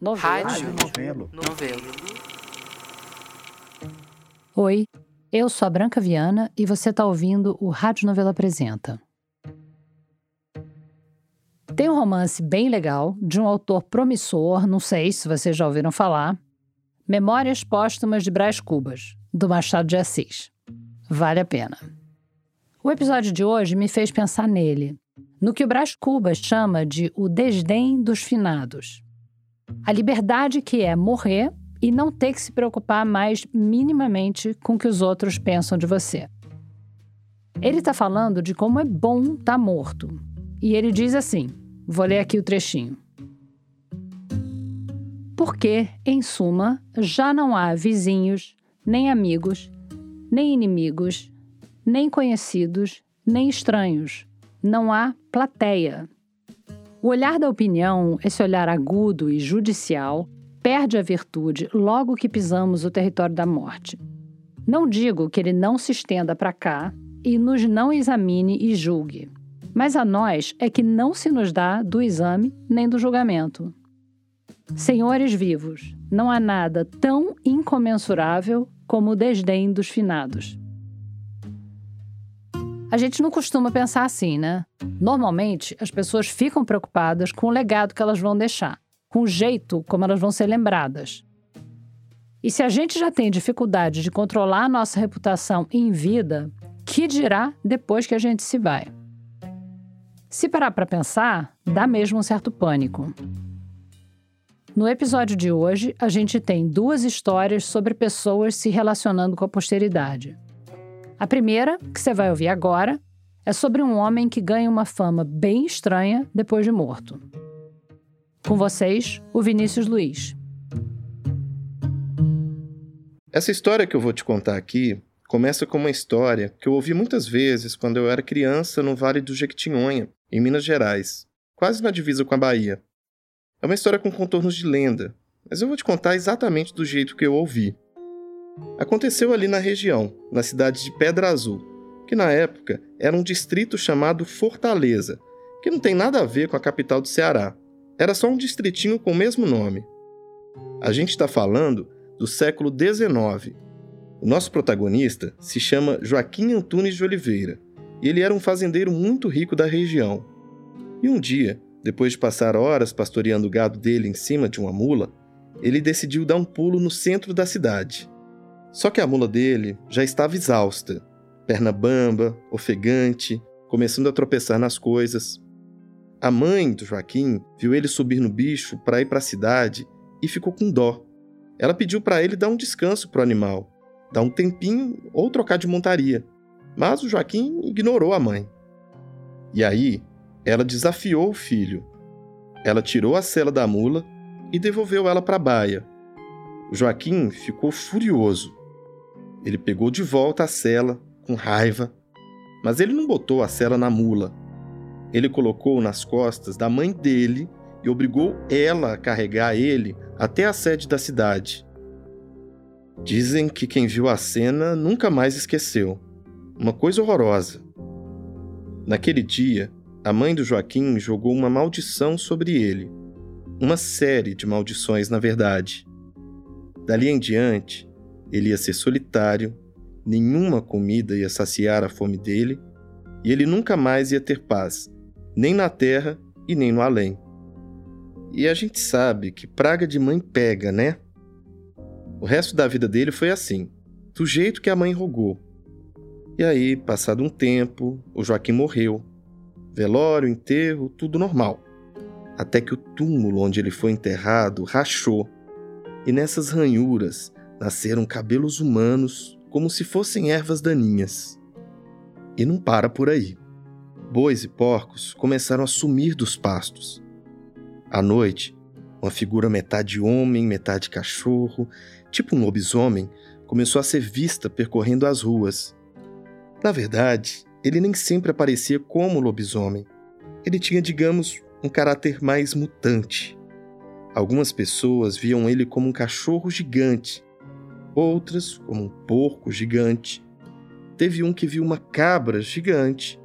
Novelo. Rádio. Novelo. Novelo. Oi, eu sou a Branca Viana e você está ouvindo o Rádio Novela Apresenta. Tem um romance bem legal, de um autor promissor, não sei se vocês já ouviram falar. Memórias Póstumas de Brás Cubas, do Machado de Assis. Vale a pena. O episódio de hoje me fez pensar nele, no que o Brás Cubas chama de o desdém dos finados. A liberdade que é morrer e não ter que se preocupar mais minimamente com o que os outros pensam de você. Ele está falando de como é bom estar tá morto. E ele diz assim: vou ler aqui o trechinho. Porque, em suma, já não há vizinhos, nem amigos, nem inimigos, nem conhecidos, nem estranhos. Não há plateia. O olhar da opinião, esse olhar agudo e judicial, perde a virtude logo que pisamos o território da morte. Não digo que ele não se estenda para cá e nos não examine e julgue, mas a nós é que não se nos dá do exame nem do julgamento. Senhores vivos, não há nada tão incomensurável como o desdém dos finados. A gente não costuma pensar assim, né? Normalmente, as pessoas ficam preocupadas com o legado que elas vão deixar, com o jeito como elas vão ser lembradas. E se a gente já tem dificuldade de controlar a nossa reputação em vida, que dirá depois que a gente se vai? Se parar para pensar, dá mesmo um certo pânico. No episódio de hoje, a gente tem duas histórias sobre pessoas se relacionando com a posteridade. A primeira, que você vai ouvir agora, é sobre um homem que ganha uma fama bem estranha depois de morto. Com vocês, o Vinícius Luiz. Essa história que eu vou te contar aqui começa com uma história que eu ouvi muitas vezes quando eu era criança no Vale do Jequitinhonha, em Minas Gerais, quase na divisa com a Bahia. É uma história com contornos de lenda, mas eu vou te contar exatamente do jeito que eu ouvi. Aconteceu ali na região, na cidade de Pedra Azul, que na época era um distrito chamado Fortaleza, que não tem nada a ver com a capital do Ceará. Era só um distritinho com o mesmo nome. A gente está falando do século XIX. O nosso protagonista se chama Joaquim Antunes de Oliveira e ele era um fazendeiro muito rico da região. E um dia, depois de passar horas pastoreando o gado dele em cima de uma mula, ele decidiu dar um pulo no centro da cidade. Só que a mula dele já estava exausta, perna bamba, ofegante, começando a tropeçar nas coisas. A mãe do Joaquim viu ele subir no bicho para ir para a cidade e ficou com dó. Ela pediu para ele dar um descanso para o animal, dar um tempinho ou trocar de montaria. Mas o Joaquim ignorou a mãe. E aí, ela desafiou o filho. Ela tirou a sela da mula e devolveu ela para a baia. O Joaquim ficou furioso ele pegou de volta a cela, com raiva, mas ele não botou a cela na mula. Ele colocou nas costas da mãe dele e obrigou ela a carregar ele até a sede da cidade. Dizem que quem viu a cena nunca mais esqueceu. Uma coisa horrorosa. Naquele dia, a mãe do Joaquim jogou uma maldição sobre ele. Uma série de maldições, na verdade. Dali em diante, ele ia ser solitário, nenhuma comida ia saciar a fome dele, e ele nunca mais ia ter paz, nem na terra e nem no além. E a gente sabe que praga de mãe pega, né? O resto da vida dele foi assim, do jeito que a mãe rogou. E aí, passado um tempo, o Joaquim morreu. Velório, enterro, tudo normal. Até que o túmulo onde ele foi enterrado rachou. E nessas ranhuras nasceram cabelos humanos como se fossem ervas daninhas. E não para por aí. Bois e porcos começaram a sumir dos pastos. À noite, uma figura metade homem, metade cachorro, tipo um lobisomem, começou a ser vista percorrendo as ruas. Na verdade, ele nem sempre aparecia como lobisomem. Ele tinha, digamos, um caráter mais mutante. Algumas pessoas viam ele como um cachorro gigante, outras, como um porco gigante. Teve um que viu uma cabra gigante,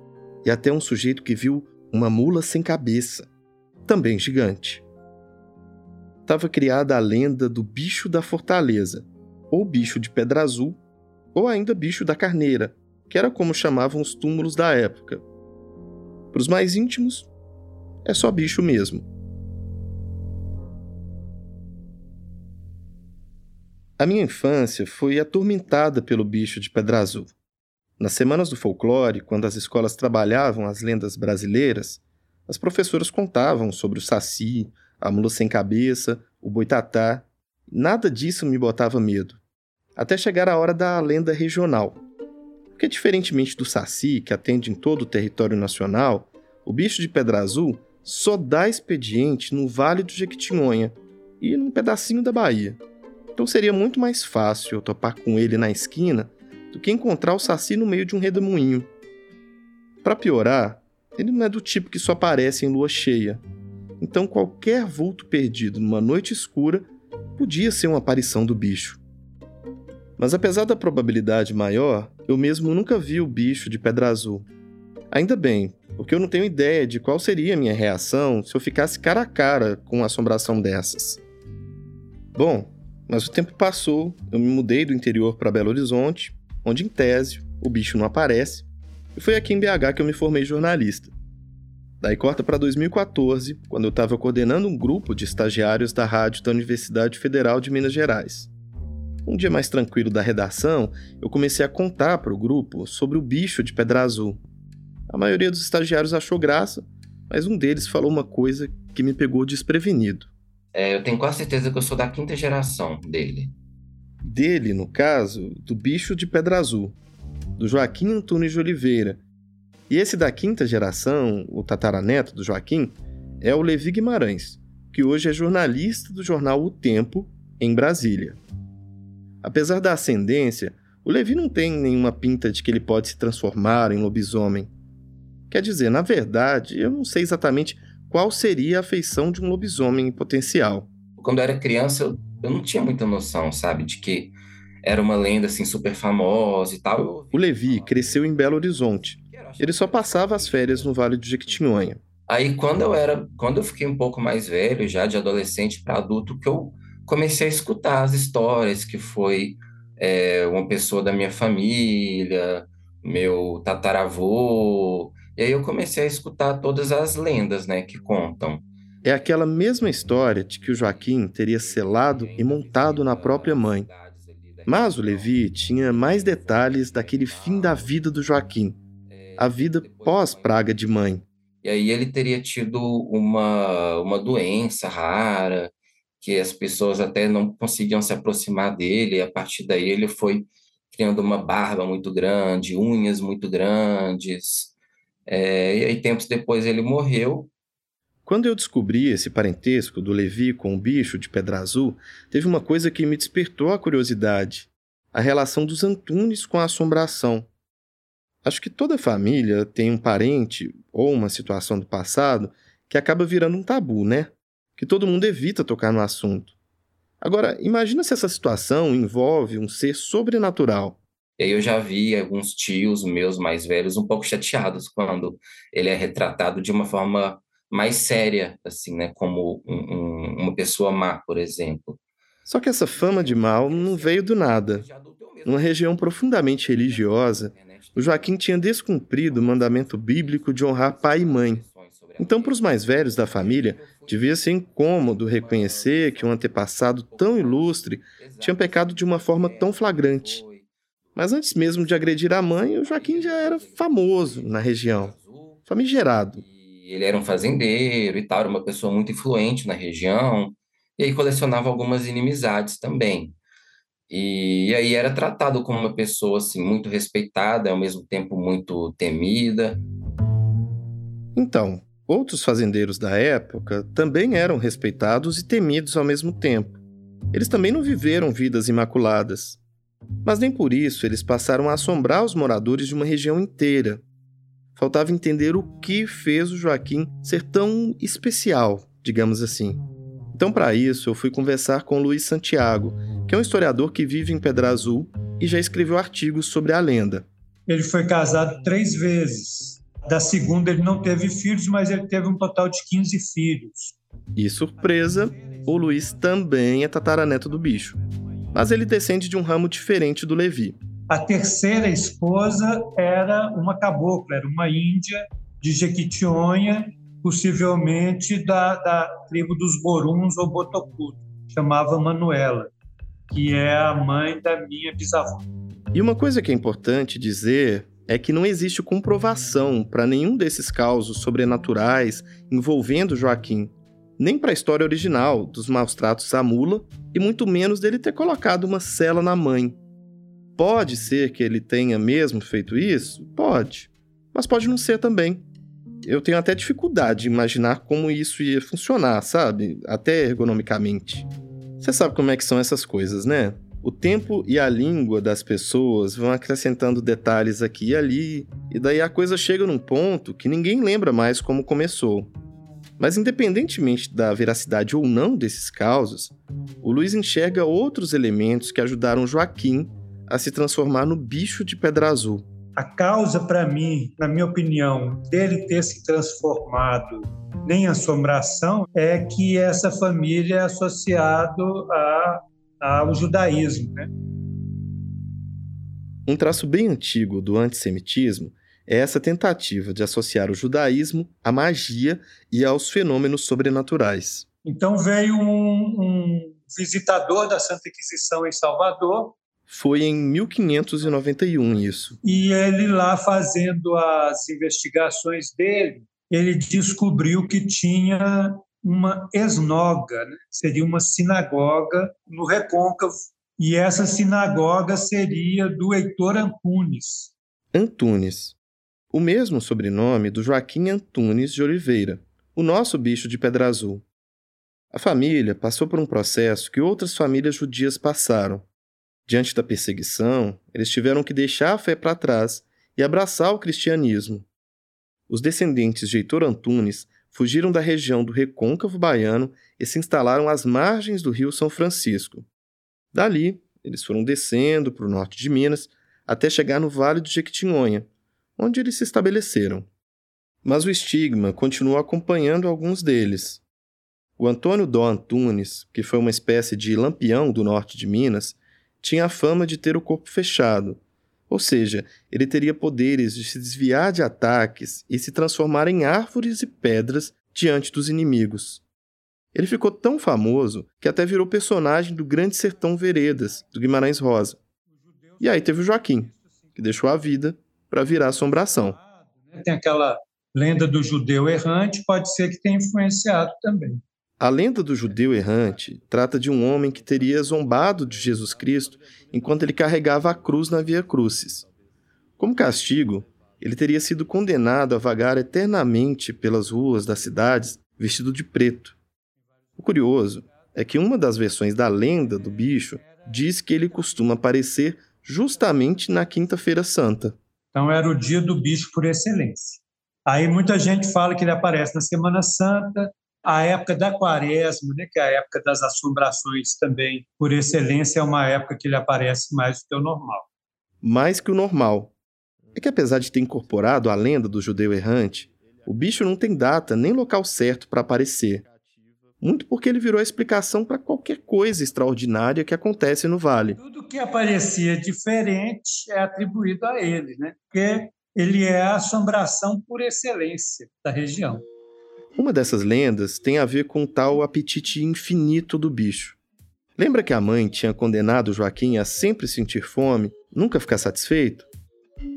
e até um sujeito que viu uma mula sem cabeça, também gigante. estava criada a lenda do bicho da fortaleza, ou bicho de pedra azul, ou ainda bicho da carneira, que era como chamavam os túmulos da época. Para os mais íntimos, é só bicho mesmo. A minha infância foi atormentada pelo bicho de pedra azul. Nas semanas do folclore, quando as escolas trabalhavam as lendas brasileiras, as professoras contavam sobre o saci, a mula sem cabeça, o boitatá. Nada disso me botava medo. Até chegar a hora da lenda regional. Porque, diferentemente do saci, que atende em todo o território nacional, o bicho de pedra azul só dá expediente no Vale do Jequitinhonha e num pedacinho da Bahia. Então seria muito mais fácil eu topar com ele na esquina do que encontrar o Saci no meio de um redemoinho. Para piorar, ele não é do tipo que só aparece em lua cheia. Então qualquer vulto perdido numa noite escura podia ser uma aparição do bicho. Mas apesar da probabilidade maior, eu mesmo nunca vi o bicho de pedra azul. Ainda bem, porque eu não tenho ideia de qual seria a minha reação se eu ficasse cara a cara com uma assombração dessas. Bom, mas o tempo passou, eu me mudei do interior para Belo Horizonte, onde em tese o bicho não aparece, e foi aqui em BH que eu me formei jornalista. Daí corta para 2014, quando eu estava coordenando um grupo de estagiários da rádio da Universidade Federal de Minas Gerais. Um dia mais tranquilo da redação, eu comecei a contar para o grupo sobre o bicho de pedra azul. A maioria dos estagiários achou graça, mas um deles falou uma coisa que me pegou desprevenido. É, eu tenho quase certeza que eu sou da quinta geração dele. Dele, no caso, do bicho de Pedra Azul, do Joaquim Antunes de Oliveira. E esse da quinta geração, o tataraneto do Joaquim, é o Levi Guimarães, que hoje é jornalista do jornal O Tempo, em Brasília. Apesar da ascendência, o Levi não tem nenhuma pinta de que ele pode se transformar em lobisomem. Quer dizer, na verdade, eu não sei exatamente qual seria a feição de um lobisomem em potencial. Quando eu era criança, eu, eu não tinha muita noção, sabe, de que era uma lenda assim super famosa e tal. O Levi cresceu em Belo Horizonte. Ele só passava as férias no Vale do Jequitinhonha. Aí quando eu era, quando eu fiquei um pouco mais velho, já de adolescente para adulto, que eu comecei a escutar as histórias que foi é, uma pessoa da minha família, meu tataravô, e aí eu comecei a escutar todas as lendas, né, que contam. É aquela mesma história de que o Joaquim teria selado e montado na própria mãe. Mas o Levi tinha mais detalhes daquele fim da vida do Joaquim, a vida pós-praga de mãe. E aí ele teria tido uma, uma doença rara, que as pessoas até não conseguiam se aproximar dele, e a partir daí ele foi criando uma barba muito grande, unhas muito grandes, é, e aí, tempos depois, ele morreu. Quando eu descobri esse parentesco do Levi com o bicho de Pedra Azul, teve uma coisa que me despertou a curiosidade: a relação dos Antunes com a assombração. Acho que toda família tem um parente ou uma situação do passado que acaba virando um tabu, né? Que todo mundo evita tocar no assunto. Agora, imagina se essa situação envolve um ser sobrenatural. E aí eu já vi alguns tios meus mais velhos um pouco chateados quando ele é retratado de uma forma mais séria, assim, né? Como um, um, uma pessoa má, por exemplo. Só que essa fama de mal não veio do nada. Numa região profundamente religiosa, o Joaquim tinha descumprido o mandamento bíblico de honrar pai e mãe. Então, para os mais velhos da família, devia ser incômodo reconhecer que um antepassado tão ilustre tinha pecado de uma forma tão flagrante. Mas antes mesmo de agredir a mãe, o Joaquim já era famoso na região, famigerado. Ele era um fazendeiro e tal, era uma pessoa muito influente na região, e aí colecionava algumas inimizades também. E, e aí era tratado como uma pessoa assim muito respeitada, ao mesmo tempo muito temida. Então, outros fazendeiros da época também eram respeitados e temidos ao mesmo tempo. Eles também não viveram vidas imaculadas. Mas nem por isso eles passaram a assombrar os moradores de uma região inteira. Faltava entender o que fez o Joaquim ser tão especial, digamos assim. Então, para isso, eu fui conversar com Luiz Santiago, que é um historiador que vive em Pedra Azul e já escreveu artigos sobre a lenda. Ele foi casado três vezes. Da segunda, ele não teve filhos, mas ele teve um total de 15 filhos. E surpresa, o Luiz também é tataraneto do bicho, mas ele descende de um ramo diferente do Levi. A terceira esposa era uma cabocla, era uma índia de Jequitinhonha, possivelmente da, da tribo dos Boruns ou Botocudo, chamava Manuela, que é a mãe da minha bisavó. E uma coisa que é importante dizer é que não existe comprovação para nenhum desses causos sobrenaturais envolvendo Joaquim, nem para a história original dos maus tratos à mula e muito menos dele ter colocado uma cela na mãe. Pode ser que ele tenha mesmo feito isso? Pode. Mas pode não ser também. Eu tenho até dificuldade de imaginar como isso ia funcionar, sabe? Até ergonomicamente. Você sabe como é que são essas coisas, né? O tempo e a língua das pessoas vão acrescentando detalhes aqui e ali, e daí a coisa chega num ponto que ninguém lembra mais como começou. Mas independentemente da veracidade ou não desses causos, o Luiz enxerga outros elementos que ajudaram Joaquim a se transformar no bicho de pedra azul. A causa, para mim, na minha opinião, dele ter se transformado em assombração é que essa família é associada a ao judaísmo. Né? Um traço bem antigo do antissemitismo é essa tentativa de associar o judaísmo à magia e aos fenômenos sobrenaturais. Então veio um, um visitador da Santa Inquisição em Salvador. Foi em 1591 isso. E ele lá fazendo as investigações dele, ele descobriu que tinha uma esnoga, né? seria uma sinagoga no Recôncavo, e essa sinagoga seria do Heitor Antunes. Antunes, o mesmo sobrenome do Joaquim Antunes de Oliveira, o nosso bicho de Pedra Azul. A família passou por um processo que outras famílias judias passaram. Diante da perseguição, eles tiveram que deixar a fé para trás e abraçar o cristianismo. Os descendentes de Heitor Antunes fugiram da região do recôncavo baiano e se instalaram às margens do rio São Francisco. Dali, eles foram descendo para o norte de Minas até chegar no Vale do Jequitinhonha, onde eles se estabeleceram. Mas o estigma continuou acompanhando alguns deles. O Antônio Dó Antunes, que foi uma espécie de lampião do norte de Minas, tinha a fama de ter o corpo fechado, ou seja, ele teria poderes de se desviar de ataques e se transformar em árvores e pedras diante dos inimigos. Ele ficou tão famoso que até virou personagem do Grande Sertão Veredas, do Guimarães Rosa. E aí teve o Joaquim, que deixou a vida para virar assombração. Tem aquela lenda do judeu errante, pode ser que tenha influenciado também. A lenda do judeu errante trata de um homem que teria zombado de Jesus Cristo enquanto ele carregava a cruz na Via Crucis. Como castigo, ele teria sido condenado a vagar eternamente pelas ruas das cidades vestido de preto. O curioso é que uma das versões da lenda do bicho diz que ele costuma aparecer justamente na Quinta-feira Santa. Então era o dia do bicho por excelência. Aí muita gente fala que ele aparece na Semana Santa, a época da quaresma, né, que é a época das assombrações também, por excelência, é uma época que ele aparece mais do que o normal. Mais que o normal. É que apesar de ter incorporado a lenda do judeu errante, o bicho não tem data nem local certo para aparecer. Muito porque ele virou a explicação para qualquer coisa extraordinária que acontece no vale. Tudo que aparecia diferente é atribuído a ele, né? porque ele é a assombração por excelência da região. Uma dessas lendas tem a ver com o tal apetite infinito do bicho. Lembra que a mãe tinha condenado Joaquim a sempre sentir fome, nunca ficar satisfeito?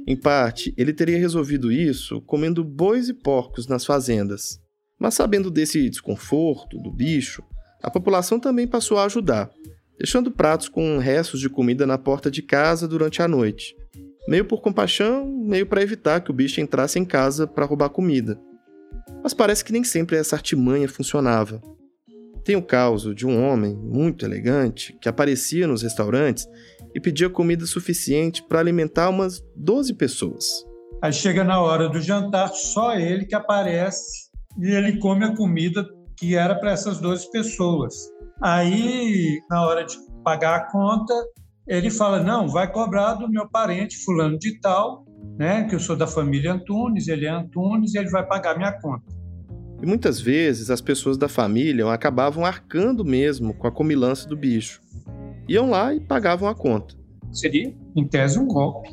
Em parte, ele teria resolvido isso comendo bois e porcos nas fazendas. Mas sabendo desse desconforto do bicho, a população também passou a ajudar, deixando pratos com restos de comida na porta de casa durante a noite. Meio por compaixão, meio para evitar que o bicho entrasse em casa para roubar comida. Mas parece que nem sempre essa artimanha funcionava. Tem o caso de um homem muito elegante que aparecia nos restaurantes e pedia comida suficiente para alimentar umas 12 pessoas. Aí chega na hora do jantar, só ele que aparece e ele come a comida que era para essas 12 pessoas. Aí, na hora de pagar a conta, ele fala: Não, vai cobrar do meu parente, fulano de tal, né, que eu sou da família Antunes, ele é Antunes, e ele vai pagar minha conta. E muitas vezes as pessoas da família acabavam arcando mesmo com a comilança do bicho. Iam lá e pagavam a conta. Seria, em tese, um golpe.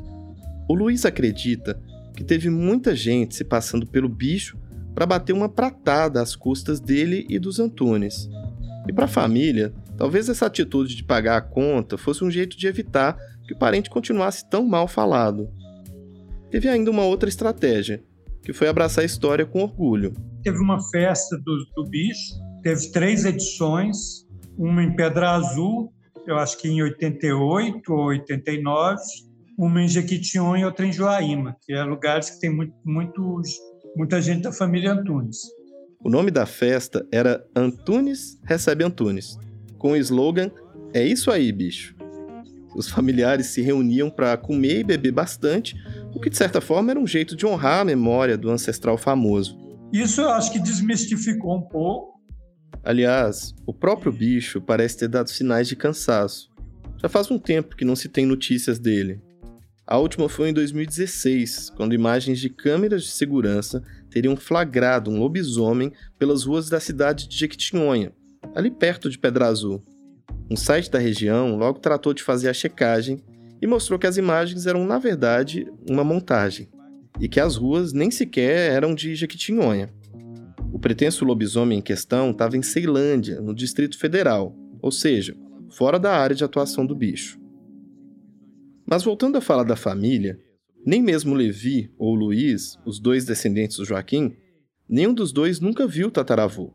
O Luiz acredita que teve muita gente se passando pelo bicho para bater uma pratada às custas dele e dos Antunes. E para a família, talvez essa atitude de pagar a conta fosse um jeito de evitar que o parente continuasse tão mal falado. Teve ainda uma outra estratégia, que foi abraçar a história com orgulho. Teve uma festa do, do bicho, teve três edições, uma em Pedra Azul, eu acho que em 88 ou 89, uma em Jequitinhonha e outra em Joaíma, que é lugares que tem muito, muito, muita gente da família Antunes. O nome da festa era Antunes Recebe Antunes, com o slogan É isso aí, bicho. Os familiares se reuniam para comer e beber bastante, o que de certa forma era um jeito de honrar a memória do ancestral famoso. Isso eu acho que desmistificou um pouco. Aliás, o próprio bicho parece ter dado sinais de cansaço. Já faz um tempo que não se tem notícias dele. A última foi em 2016, quando imagens de câmeras de segurança teriam flagrado um lobisomem pelas ruas da cidade de Jequitinhonha, ali perto de Pedra Azul. Um site da região logo tratou de fazer a checagem e mostrou que as imagens eram, na verdade, uma montagem, e que as ruas nem sequer eram de Jequitinhonha. O pretenso lobisomem em questão estava em Ceilândia, no Distrito Federal, ou seja, fora da área de atuação do bicho. Mas voltando a falar da família, nem mesmo Levi ou Luiz, os dois descendentes do Joaquim, nenhum dos dois nunca viu o tataravô.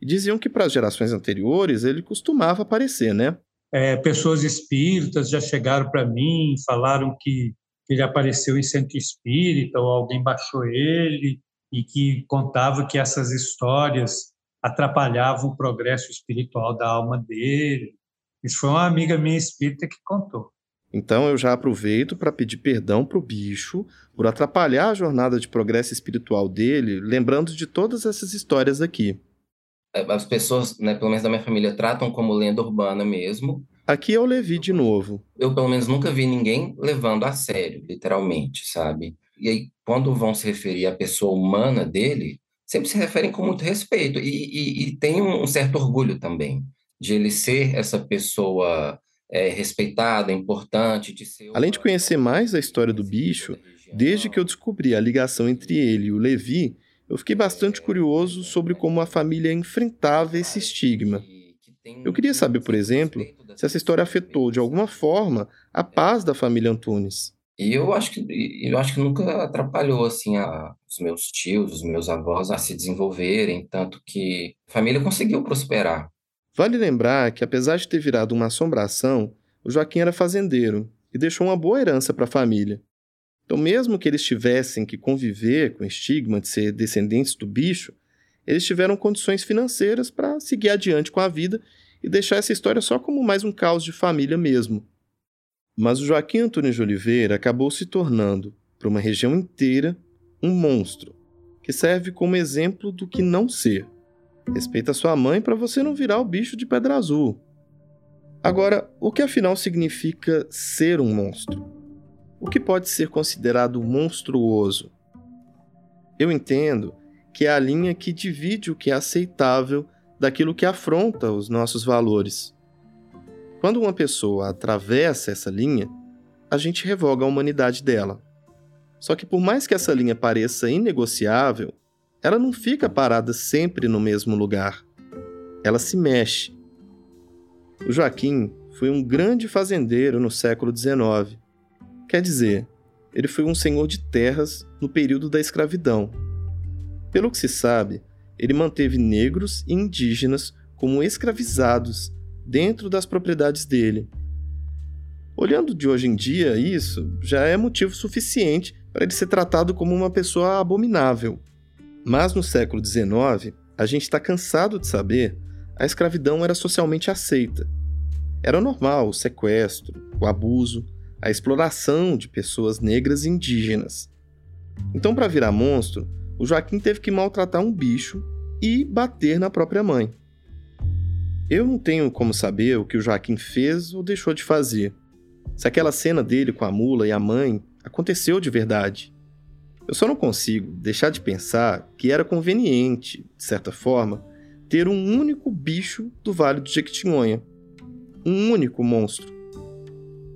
E diziam que para as gerações anteriores ele costumava aparecer, né? É, pessoas espíritas já chegaram para mim, falaram que ele apareceu em centro espírita ou alguém baixou ele e que contava que essas histórias atrapalhavam o progresso espiritual da alma dele. Isso foi uma amiga minha espírita que contou. Então eu já aproveito para pedir perdão para o bicho por atrapalhar a jornada de progresso espiritual dele, lembrando de todas essas histórias aqui. É, as pessoas, né, pelo menos da minha família, tratam como lenda urbana mesmo. Aqui o Levi de novo. Eu, pelo menos, nunca vi ninguém levando a sério, literalmente, sabe? E aí, quando vão se referir à pessoa humana dele, sempre se referem com muito respeito. E, e, e tem um certo orgulho também de ele ser essa pessoa é, respeitada, importante. De ser Além de conhecer mais a história do bicho, desde que eu descobri a ligação entre ele e o Levi, eu fiquei bastante curioso sobre como a família enfrentava esse estigma. Eu queria saber, por exemplo, se essa história afetou de alguma forma a paz da família Antunes. E eu acho que eu acho que nunca atrapalhou assim a, os meus tios, os meus avós a se desenvolverem, tanto que a família conseguiu prosperar. Vale lembrar que, apesar de ter virado uma assombração, o Joaquim era fazendeiro e deixou uma boa herança para a família. Então, mesmo que eles tivessem que conviver com o estigma de ser descendentes do bicho, eles tiveram condições financeiras para seguir adiante com a vida e deixar essa história só como mais um caos de família mesmo. Mas o Joaquim Antônio de Oliveira acabou se tornando, para uma região inteira, um monstro, que serve como exemplo do que não ser. Respeita sua mãe para você não virar o bicho de pedra azul. Agora, o que afinal significa ser um monstro? O que pode ser considerado monstruoso? Eu entendo que é a linha que divide o que é aceitável daquilo que afronta os nossos valores. Quando uma pessoa atravessa essa linha, a gente revoga a humanidade dela. Só que por mais que essa linha pareça inegociável, ela não fica parada sempre no mesmo lugar. Ela se mexe. O Joaquim foi um grande fazendeiro no século XIX. Quer dizer, ele foi um senhor de terras no período da escravidão. Pelo que se sabe, ele manteve negros e indígenas como escravizados dentro das propriedades dele. Olhando de hoje em dia, isso já é motivo suficiente para ele ser tratado como uma pessoa abominável. Mas no século XIX, a gente está cansado de saber, a escravidão era socialmente aceita. Era normal o sequestro, o abuso, a exploração de pessoas negras e indígenas. Então, para virar monstro, o Joaquim teve que maltratar um bicho e bater na própria mãe. Eu não tenho como saber o que o Joaquim fez ou deixou de fazer. Se aquela cena dele com a mula e a mãe aconteceu de verdade. Eu só não consigo deixar de pensar que era conveniente, de certa forma, ter um único bicho do Vale do Jequitinhonha. Um único monstro.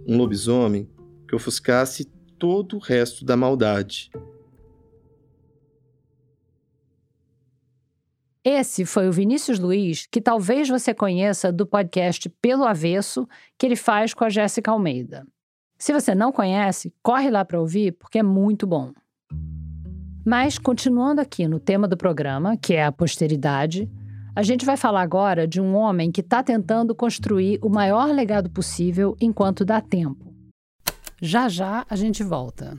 Um lobisomem que ofuscasse todo o resto da maldade. Esse foi o Vinícius Luiz, que talvez você conheça do podcast Pelo Avesso, que ele faz com a Jéssica Almeida. Se você não conhece, corre lá para ouvir, porque é muito bom. Mas, continuando aqui no tema do programa, que é a posteridade, a gente vai falar agora de um homem que está tentando construir o maior legado possível enquanto dá tempo. Já já a gente volta.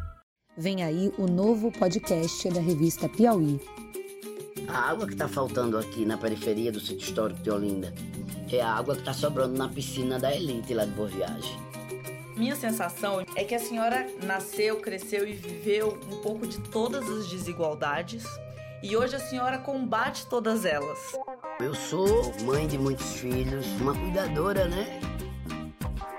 Vem aí o novo podcast da revista Piauí. A água que está faltando aqui na periferia do sítio histórico de Olinda é a água que está sobrando na piscina da elite lá de Boa Viagem. Minha sensação é que a senhora nasceu, cresceu e viveu um pouco de todas as desigualdades e hoje a senhora combate todas elas. Eu sou mãe de muitos filhos, uma cuidadora, né?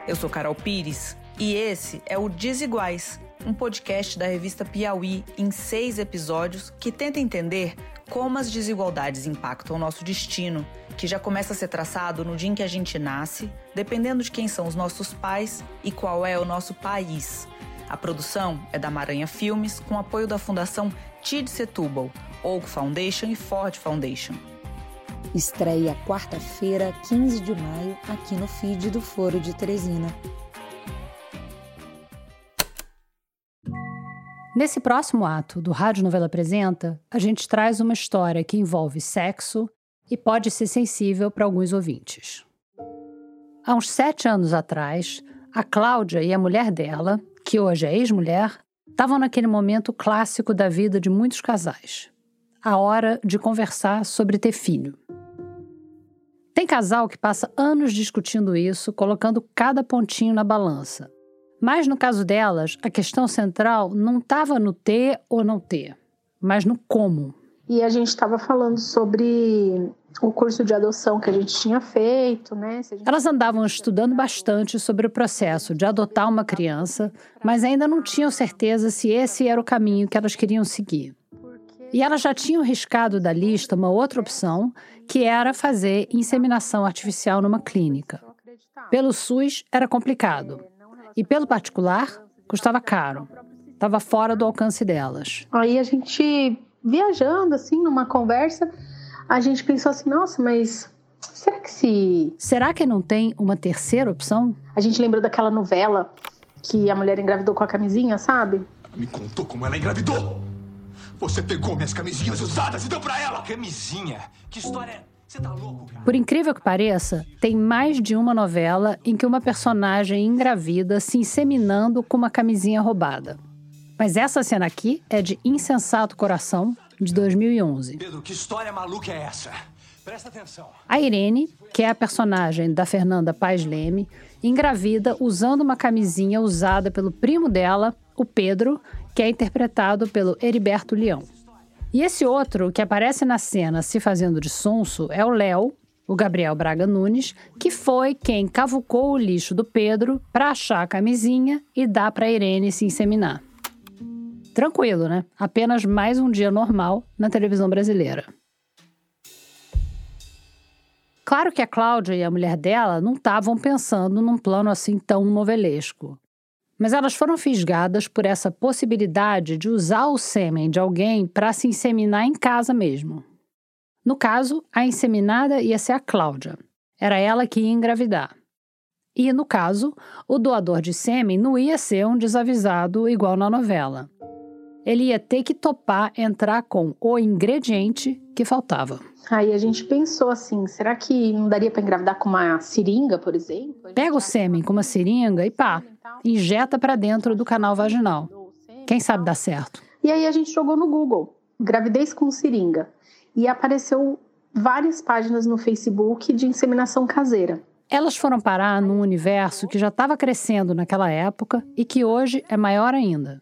Eu sou Carol Pires e esse é o Desiguais um podcast da revista Piauí em seis episódios que tenta entender como as desigualdades impactam o nosso destino, que já começa a ser traçado no dia em que a gente nasce, dependendo de quem são os nossos pais e qual é o nosso país. A produção é da Maranha Filmes, com apoio da Fundação Tid Setúbal, Oak Foundation e Ford Foundation. Estreia quarta-feira, 15 de maio, aqui no feed do Foro de Teresina. Nesse próximo ato do Rádio Novela Apresenta, a gente traz uma história que envolve sexo e pode ser sensível para alguns ouvintes. Há uns sete anos atrás, a Cláudia e a mulher dela, que hoje é ex-mulher, estavam naquele momento clássico da vida de muitos casais a hora de conversar sobre ter filho. Tem casal que passa anos discutindo isso, colocando cada pontinho na balança mas no caso delas, a questão central não estava no ter ou não ter, mas no como. E a gente estava falando sobre o curso de adoção que a gente tinha feito, né? Gente... Elas andavam estudando bastante sobre o processo de adotar uma criança, mas ainda não tinham certeza se esse era o caminho que elas queriam seguir. E elas já tinham riscado da lista uma outra opção, que era fazer inseminação artificial numa clínica. Pelo SUS era complicado. E pelo particular, custava caro. Estava fora do alcance delas. Aí a gente, viajando assim, numa conversa, a gente pensou assim: nossa, mas será que se. Será que não tem uma terceira opção? A gente lembrou daquela novela que a mulher engravidou com a camisinha, sabe? Me contou como ela engravidou! Você pegou minhas camisinhas usadas e deu pra ela! Camisinha? Que história é. Tá Por incrível que pareça, tem mais de uma novela em que uma personagem engravida se inseminando com uma camisinha roubada. Mas essa cena aqui é de Insensato Coração, de 2011. Pedro, que história maluca é essa? Presta atenção. A Irene, que é a personagem da Fernanda Paz Leme, engravida usando uma camisinha usada pelo primo dela, o Pedro, que é interpretado pelo Heriberto Leão. E esse outro que aparece na cena se fazendo de sonso é o Léo, o Gabriel Braga Nunes, que foi quem cavucou o lixo do Pedro para achar a camisinha e dar para Irene se inseminar. Tranquilo, né? Apenas mais um dia normal na televisão brasileira. Claro que a Cláudia e a mulher dela não estavam pensando num plano assim tão novelesco mas elas foram fisgadas por essa possibilidade de usar o sêmen de alguém para se inseminar em casa mesmo. No caso, a inseminada ia ser a Cláudia. Era ela que ia engravidar. E, no caso, o doador de sêmen não ia ser um desavisado igual na novela. Ele ia ter que topar entrar com o ingrediente que faltava. Aí a gente pensou assim: será que não daria para engravidar com uma seringa, por exemplo? Pega o sêmen com uma seringa e pá, injeta para dentro do canal vaginal. Quem sabe dá certo. E aí a gente jogou no Google, gravidez com seringa. E apareceu várias páginas no Facebook de inseminação caseira. Elas foram parar num universo que já estava crescendo naquela época e que hoje é maior ainda.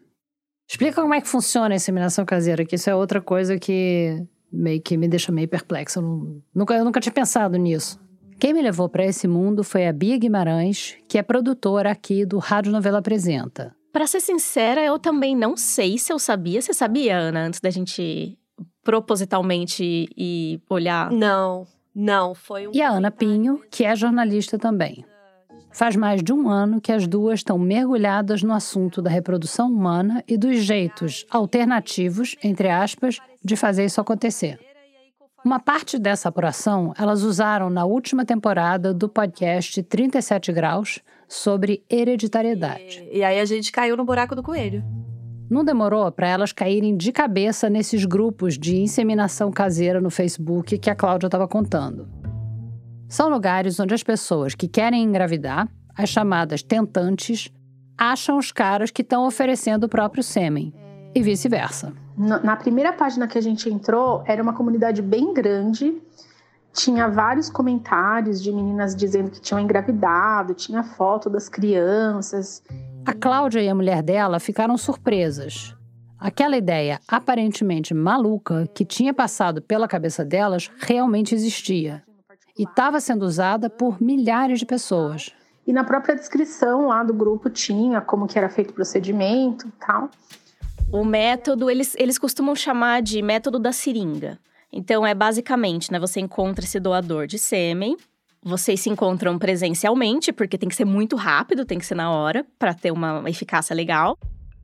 Explica como é que funciona a inseminação caseira, que isso é outra coisa que meio que me deixa meio perplexa. Eu, não, nunca, eu nunca tinha pensado nisso. Quem me levou para esse mundo foi a Bia Guimarães, que é produtora aqui do Rádio Novela Apresenta. Para ser sincera, eu também não sei se eu sabia. Você sabia, Ana, antes da gente propositalmente ir olhar? Não, não. Foi um E a Ana Pinho, que é jornalista também. Faz mais de um ano que as duas estão mergulhadas no assunto da reprodução humana e dos jeitos alternativos, entre aspas, de fazer isso acontecer. Uma parte dessa apuração elas usaram na última temporada do podcast 37 Graus sobre hereditariedade. E, e aí a gente caiu no buraco do coelho. Não demorou para elas caírem de cabeça nesses grupos de inseminação caseira no Facebook que a Cláudia estava contando. São lugares onde as pessoas que querem engravidar, as chamadas tentantes, acham os caras que estão oferecendo o próprio sêmen e vice-versa. Na primeira página que a gente entrou, era uma comunidade bem grande, tinha vários comentários de meninas dizendo que tinham engravidado, tinha foto das crianças. A Cláudia e a mulher dela ficaram surpresas. Aquela ideia aparentemente maluca que tinha passado pela cabeça delas realmente existia e estava sendo usada por milhares de pessoas. E na própria descrição lá do grupo tinha como que era feito o procedimento e tal. O método, eles, eles costumam chamar de método da seringa. Então, é basicamente, né? Você encontra esse doador de sêmen, vocês se encontram presencialmente, porque tem que ser muito rápido, tem que ser na hora, para ter uma eficácia legal.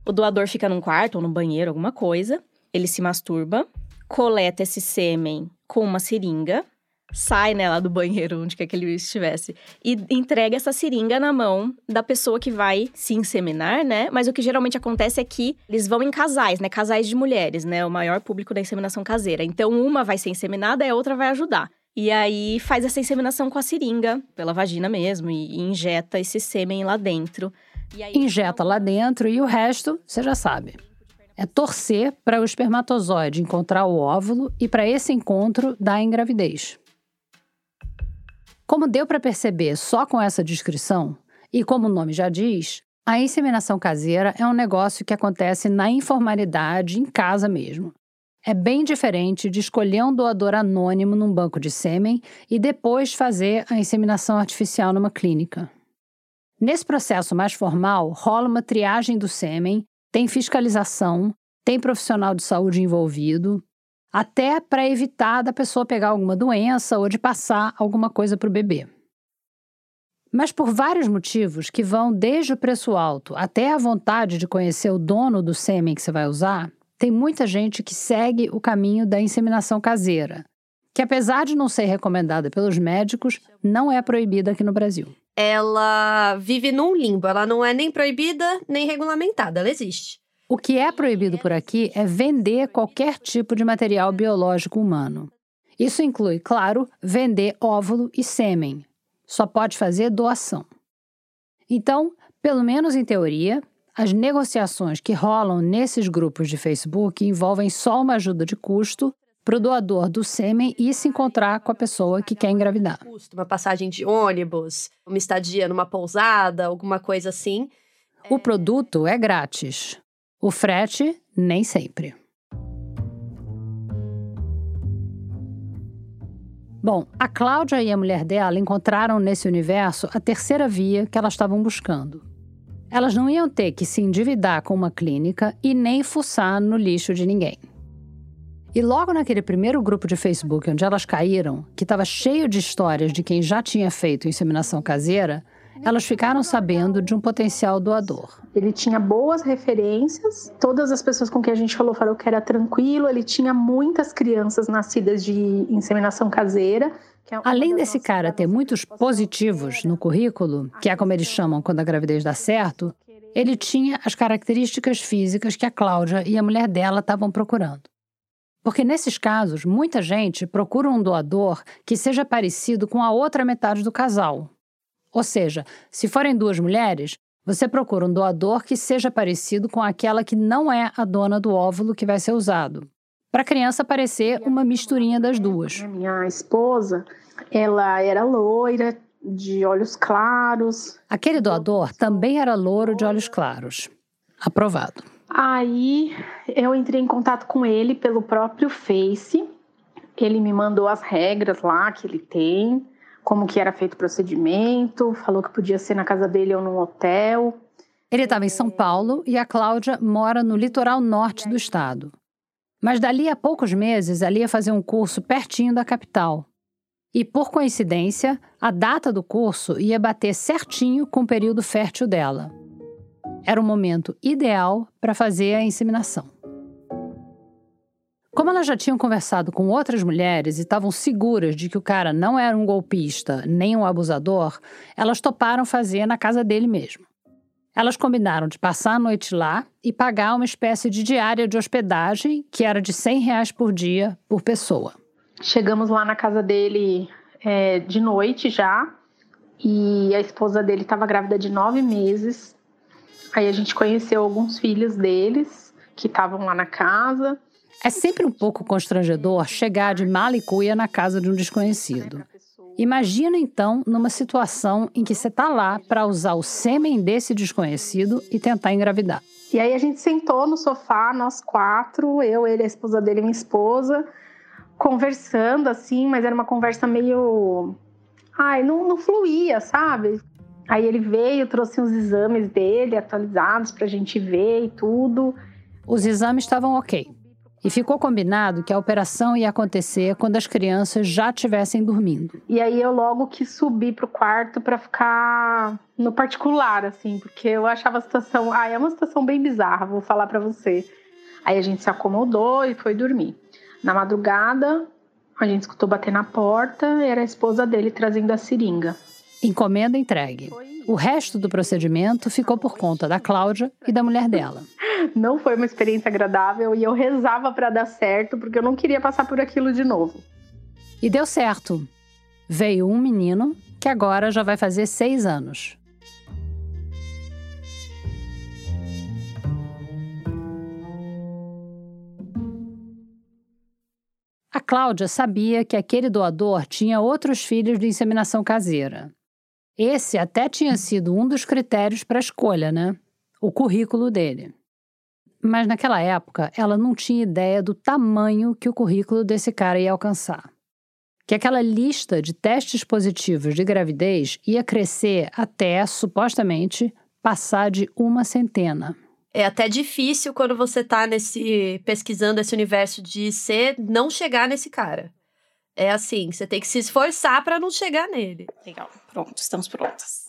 O doador fica num quarto ou no banheiro, alguma coisa. Ele se masturba, coleta esse sêmen com uma seringa, sai né, lá do banheiro, onde quer que ele estivesse, e entrega essa seringa na mão da pessoa que vai se inseminar, né? Mas o que geralmente acontece é que eles vão em casais, né? Casais de mulheres, né? O maior público da inseminação caseira. Então, uma vai ser inseminada e a outra vai ajudar. E aí faz essa inseminação com a seringa, pela vagina mesmo, e, injeta esse sêmen lá dentro. Aí, injeta lá dentro e o resto, você já sabe. É torcer para o espermatozoide encontrar o óvulo e para esse encontro dar a engravidez. Como deu para perceber só com essa descrição, e como o nome já diz, a inseminação caseira é um negócio que acontece na informalidade, em casa mesmo. É bem diferente de escolher um doador anônimo num banco de sêmen e depois fazer a inseminação artificial numa clínica. Nesse processo mais formal, rola uma triagem do sêmen, tem fiscalização, tem profissional de saúde envolvido, até para evitar da pessoa pegar alguma doença ou de passar alguma coisa para o bebê. Mas por vários motivos que vão desde o preço alto até a vontade de conhecer o dono do sêmen que você vai usar, tem muita gente que segue o caminho da inseminação caseira, que apesar de não ser recomendada pelos médicos, não é proibida aqui no Brasil. Ela vive num limbo, ela não é nem proibida nem regulamentada, ela existe. O que é proibido por aqui é vender qualquer tipo de material biológico humano. Isso inclui, claro, vender óvulo e sêmen. Só pode fazer doação. Então, pelo menos em teoria, as negociações que rolam nesses grupos de Facebook envolvem só uma ajuda de custo para o doador do sêmen ir se encontrar com a pessoa que quer engravidar. Uma passagem de ônibus, uma estadia numa pousada, alguma coisa assim. O produto é grátis. O frete, nem sempre. Bom, a Cláudia e a mulher dela encontraram nesse universo a terceira via que elas estavam buscando. Elas não iam ter que se endividar com uma clínica e nem fuçar no lixo de ninguém. E logo naquele primeiro grupo de Facebook onde elas caíram, que estava cheio de histórias de quem já tinha feito inseminação caseira, elas ficaram sabendo de um potencial doador. Ele tinha boas referências, todas as pessoas com quem a gente falou falaram que era tranquilo, ele tinha muitas crianças nascidas de inseminação caseira. É Além desse cara ter muitos positivos no currículo, que é como eles chamam quando a gravidez dá certo, ele tinha as características físicas que a Cláudia e a mulher dela estavam procurando. Porque nesses casos, muita gente procura um doador que seja parecido com a outra metade do casal, ou seja, se forem duas mulheres, Você procura um doador que seja parecido com aquela que não é a dona do óvulo que vai ser usado. Para a criança parecer uma misturinha das duas. Minha esposa, ela era loira, de olhos claros. Aquele doador também era louro de olhos claros. Aprovado. Aí eu entrei em contato com ele pelo próprio Face. Ele me mandou as regras lá que ele tem, como que era feito o procedimento, falou que podia ser na casa dele ou num hotel. Ele estava em São Paulo e a Cláudia mora no litoral norte do estado. Mas dali a poucos meses ela ia fazer um curso pertinho da capital. E por coincidência, a data do curso ia bater certinho com o período fértil dela. Era o momento ideal para fazer a inseminação. Como elas já tinham conversado com outras mulheres e estavam seguras de que o cara não era um golpista nem um abusador, elas toparam fazer na casa dele mesmo. Elas combinaram de passar a noite lá e pagar uma espécie de diária de hospedagem, que era de 100 reais por dia por pessoa. Chegamos lá na casa dele é, de noite já, e a esposa dele estava grávida de nove meses. Aí a gente conheceu alguns filhos deles que estavam lá na casa. É sempre um pouco constrangedor chegar de mala e cuia na casa de um desconhecido. Imagina então numa situação em que você está lá para usar o sêmen desse desconhecido e tentar engravidar. E aí a gente sentou no sofá, nós quatro, eu, ele, a esposa dele e minha esposa, conversando assim, mas era uma conversa meio. Ai, não, não fluía, sabe? Aí ele veio, trouxe uns exames dele atualizados para a gente ver e tudo. Os exames estavam ok. E ficou combinado que a operação ia acontecer quando as crianças já estivessem dormindo. E aí eu logo quis subir pro quarto para ficar no particular, assim, porque eu achava a situação. Ah, é uma situação bem bizarra, vou falar para você. Aí a gente se acomodou e foi dormir. Na madrugada, a gente escutou bater na porta, era a esposa dele trazendo a seringa. Encomenda entregue. O resto do procedimento ficou por conta da Cláudia e da mulher dela. Não foi uma experiência agradável e eu rezava para dar certo porque eu não queria passar por aquilo de novo. E deu certo. Veio um menino que agora já vai fazer seis anos. A Cláudia sabia que aquele doador tinha outros filhos de inseminação caseira. Esse até tinha sido um dos critérios para a escolha, né? O currículo dele. Mas naquela época, ela não tinha ideia do tamanho que o currículo desse cara ia alcançar. Que aquela lista de testes positivos de gravidez ia crescer até, supostamente, passar de uma centena. É até difícil quando você tá nesse pesquisando esse universo de ser não chegar nesse cara. É assim, você tem que se esforçar para não chegar nele. Legal. Pronto, estamos prontas.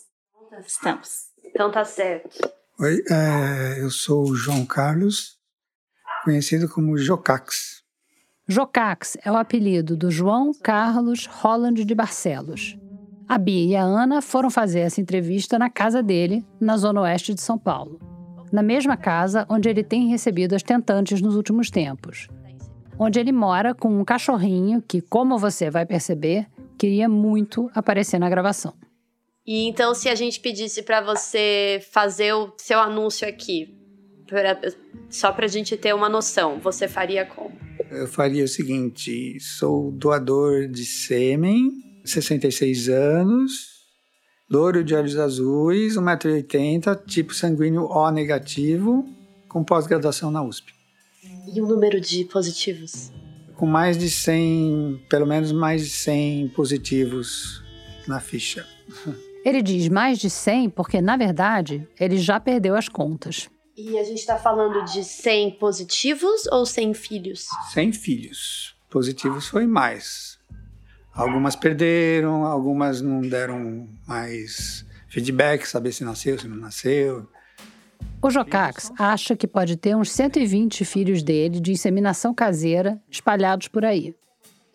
Estamos. Então tá certo. Oi, é, eu sou o João Carlos, conhecido como Jocax. Jocax é o apelido do João Carlos Holland de Barcelos. A Bia e a Ana foram fazer essa entrevista na casa dele, na zona oeste de São Paulo. Na mesma casa onde ele tem recebido as tentantes nos últimos tempos onde ele mora com um cachorrinho que, como você vai perceber, queria muito aparecer na gravação. E então, se a gente pedisse para você fazer o seu anúncio aqui, pra, só para a gente ter uma noção, você faria como? Eu faria o seguinte: sou doador de sêmen, 66 anos, louro de olhos azuis, 1,80m, tipo sanguíneo O negativo, com pós-graduação na USP. E o número de positivos? Com mais de 100, pelo menos mais de 100 positivos na ficha. Ele diz mais de 100 porque, na verdade, ele já perdeu as contas. E a gente está falando de 100 positivos ou 100 filhos? 100 filhos. Positivos foi mais. Algumas perderam, algumas não deram mais feedback, saber se nasceu, se não nasceu. O Jocax acha que pode ter uns 120 filhos dele de inseminação caseira espalhados por aí.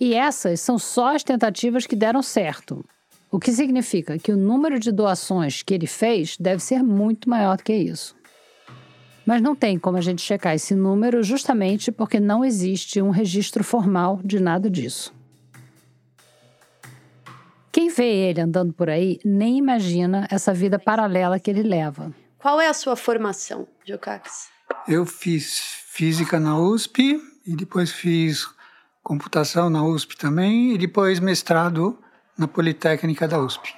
E essas são só as tentativas que deram certo. O que significa que o número de doações que ele fez deve ser muito maior do que isso. Mas não tem como a gente checar esse número justamente porque não existe um registro formal de nada disso. Quem vê ele andando por aí nem imagina essa vida paralela que ele leva. Qual é a sua formação, Jocax? Eu fiz física na USP e depois fiz computação na USP também e depois mestrado na Politécnica da USP.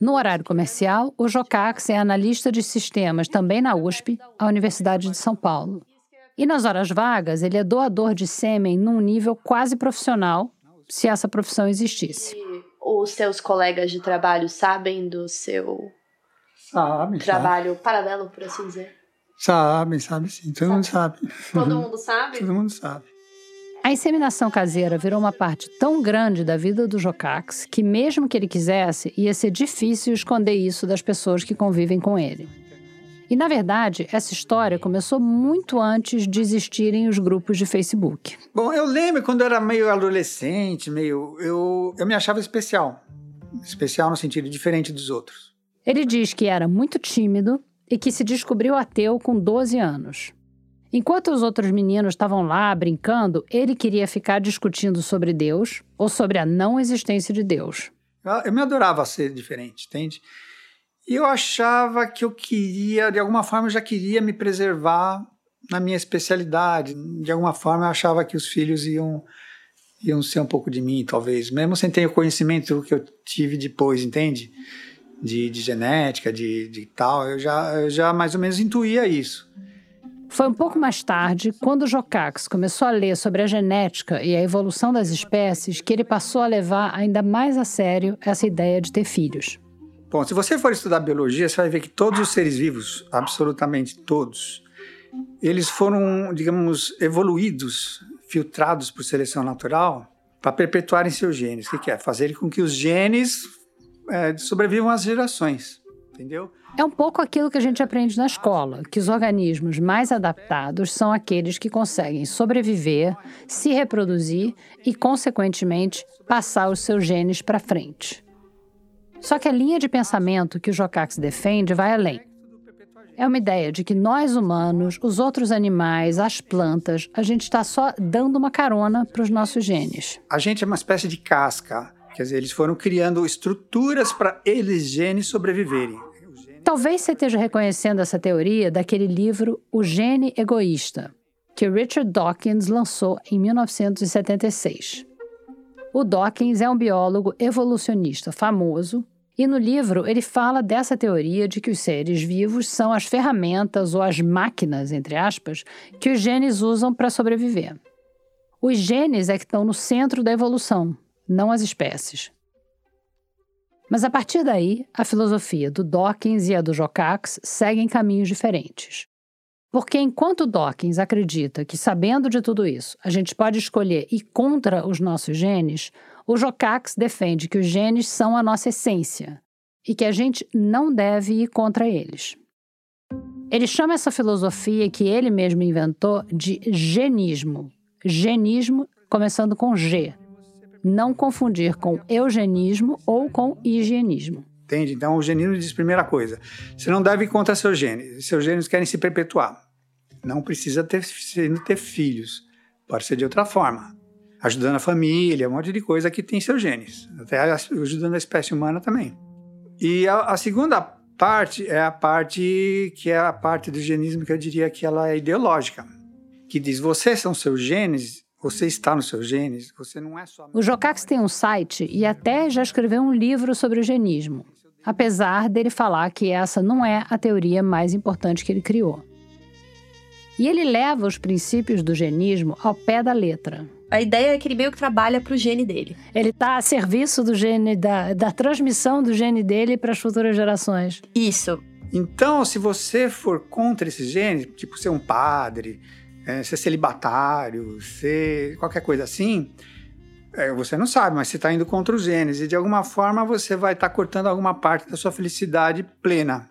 No horário comercial, o Jocax é analista de sistemas também na USP, a Universidade de São Paulo. E nas horas vagas, ele é doador de sêmen num nível quase profissional, se essa profissão existisse. E os seus colegas de trabalho sabem do seu Sabe, trabalho paralelo, por assim dizer? Sabe, sabe sim. Todo mundo sabe. Todo mundo sabe? Todo mundo sabe. A inseminação caseira virou uma parte tão grande da vida do Jocax que, mesmo que ele quisesse, ia ser difícil esconder isso das pessoas que convivem com ele. E, na verdade, essa história começou muito antes de existirem os grupos de Facebook. Bom, eu lembro quando eu era meio adolescente, meio. Eu, eu me achava especial. Especial no sentido diferente dos outros. Ele diz que era muito tímido e que se descobriu ateu com 12 anos. Enquanto os outros meninos estavam lá brincando, ele queria ficar discutindo sobre Deus ou sobre a não existência de Deus. Eu, me adorava ser diferente, entende? E eu achava que eu queria, de alguma forma, eu já queria me preservar na minha especialidade. De alguma forma, eu achava que os filhos iam, iam ser um pouco de mim, talvez. Mesmo sem ter o conhecimento que eu tive depois, entende? De, de genética, de, de tal. Eu já, eu já mais ou menos intuía isso. Foi um pouco mais tarde, quando Jocax começou a ler sobre a genética e a evolução das espécies, que ele passou a levar ainda mais a sério essa ideia de ter filhos. Bom, se você for estudar biologia, você vai ver que todos os seres vivos, absolutamente todos, eles foram, digamos, evoluídos, filtrados por seleção natural para perpetuarem seus genes. O que, que é? Fazer com que os genes é, sobrevivam às gerações. Entendeu? É um pouco aquilo que a gente aprende na escola, que os organismos mais adaptados são aqueles que conseguem sobreviver, se reproduzir e, consequentemente, passar os seus genes para frente. Só que a linha de pensamento que o Jocax defende vai além. É uma ideia de que nós humanos, os outros animais, as plantas, a gente está só dando uma carona para os nossos genes. A gente é uma espécie de casca. Quer dizer, eles foram criando estruturas para eles genes sobreviverem. Talvez você esteja reconhecendo essa teoria daquele livro O Gene Egoísta, que Richard Dawkins lançou em 1976. O Dawkins é um biólogo evolucionista famoso e no livro ele fala dessa teoria de que os seres vivos são as ferramentas ou as máquinas, entre aspas, que os genes usam para sobreviver. Os genes é que estão no centro da evolução, não as espécies. Mas a partir daí, a filosofia do Dawkins e a do Jocax seguem caminhos diferentes. Porque enquanto Dawkins acredita que, sabendo de tudo isso, a gente pode escolher ir contra os nossos genes, o Jocax defende que os genes são a nossa essência e que a gente não deve ir contra eles. Ele chama essa filosofia que ele mesmo inventou de genismo. Genismo começando com G, não confundir com eugenismo ou com higienismo. Entende? Então, o genismo diz primeira coisa: você não deve ir contra seus genes. Seus genes querem se perpetuar. Não precisa ter, ter filhos. Pode ser de outra forma. Ajudando a família, um monte de coisa que tem seus genes. Até ajudando a espécie humana também. E a, a segunda parte é a parte que é a parte do genismo que eu diria que ela é ideológica. Que diz, vocês são seus genes você está nos seus genes, você não é só. O Jocax tem um site e até já escreveu um livro sobre o genismo, apesar dele falar que essa não é a teoria mais importante que ele criou. E ele leva os princípios do genismo ao pé da letra. A ideia é que ele meio que trabalha para o gene dele. Ele está a serviço do gene, da, da transmissão do gene dele para as futuras gerações. Isso. Então, se você for contra esses genes, tipo ser um padre, é, ser celibatário, ser qualquer coisa assim, é, você não sabe, mas você está indo contra os genes e de alguma forma você vai estar tá cortando alguma parte da sua felicidade plena.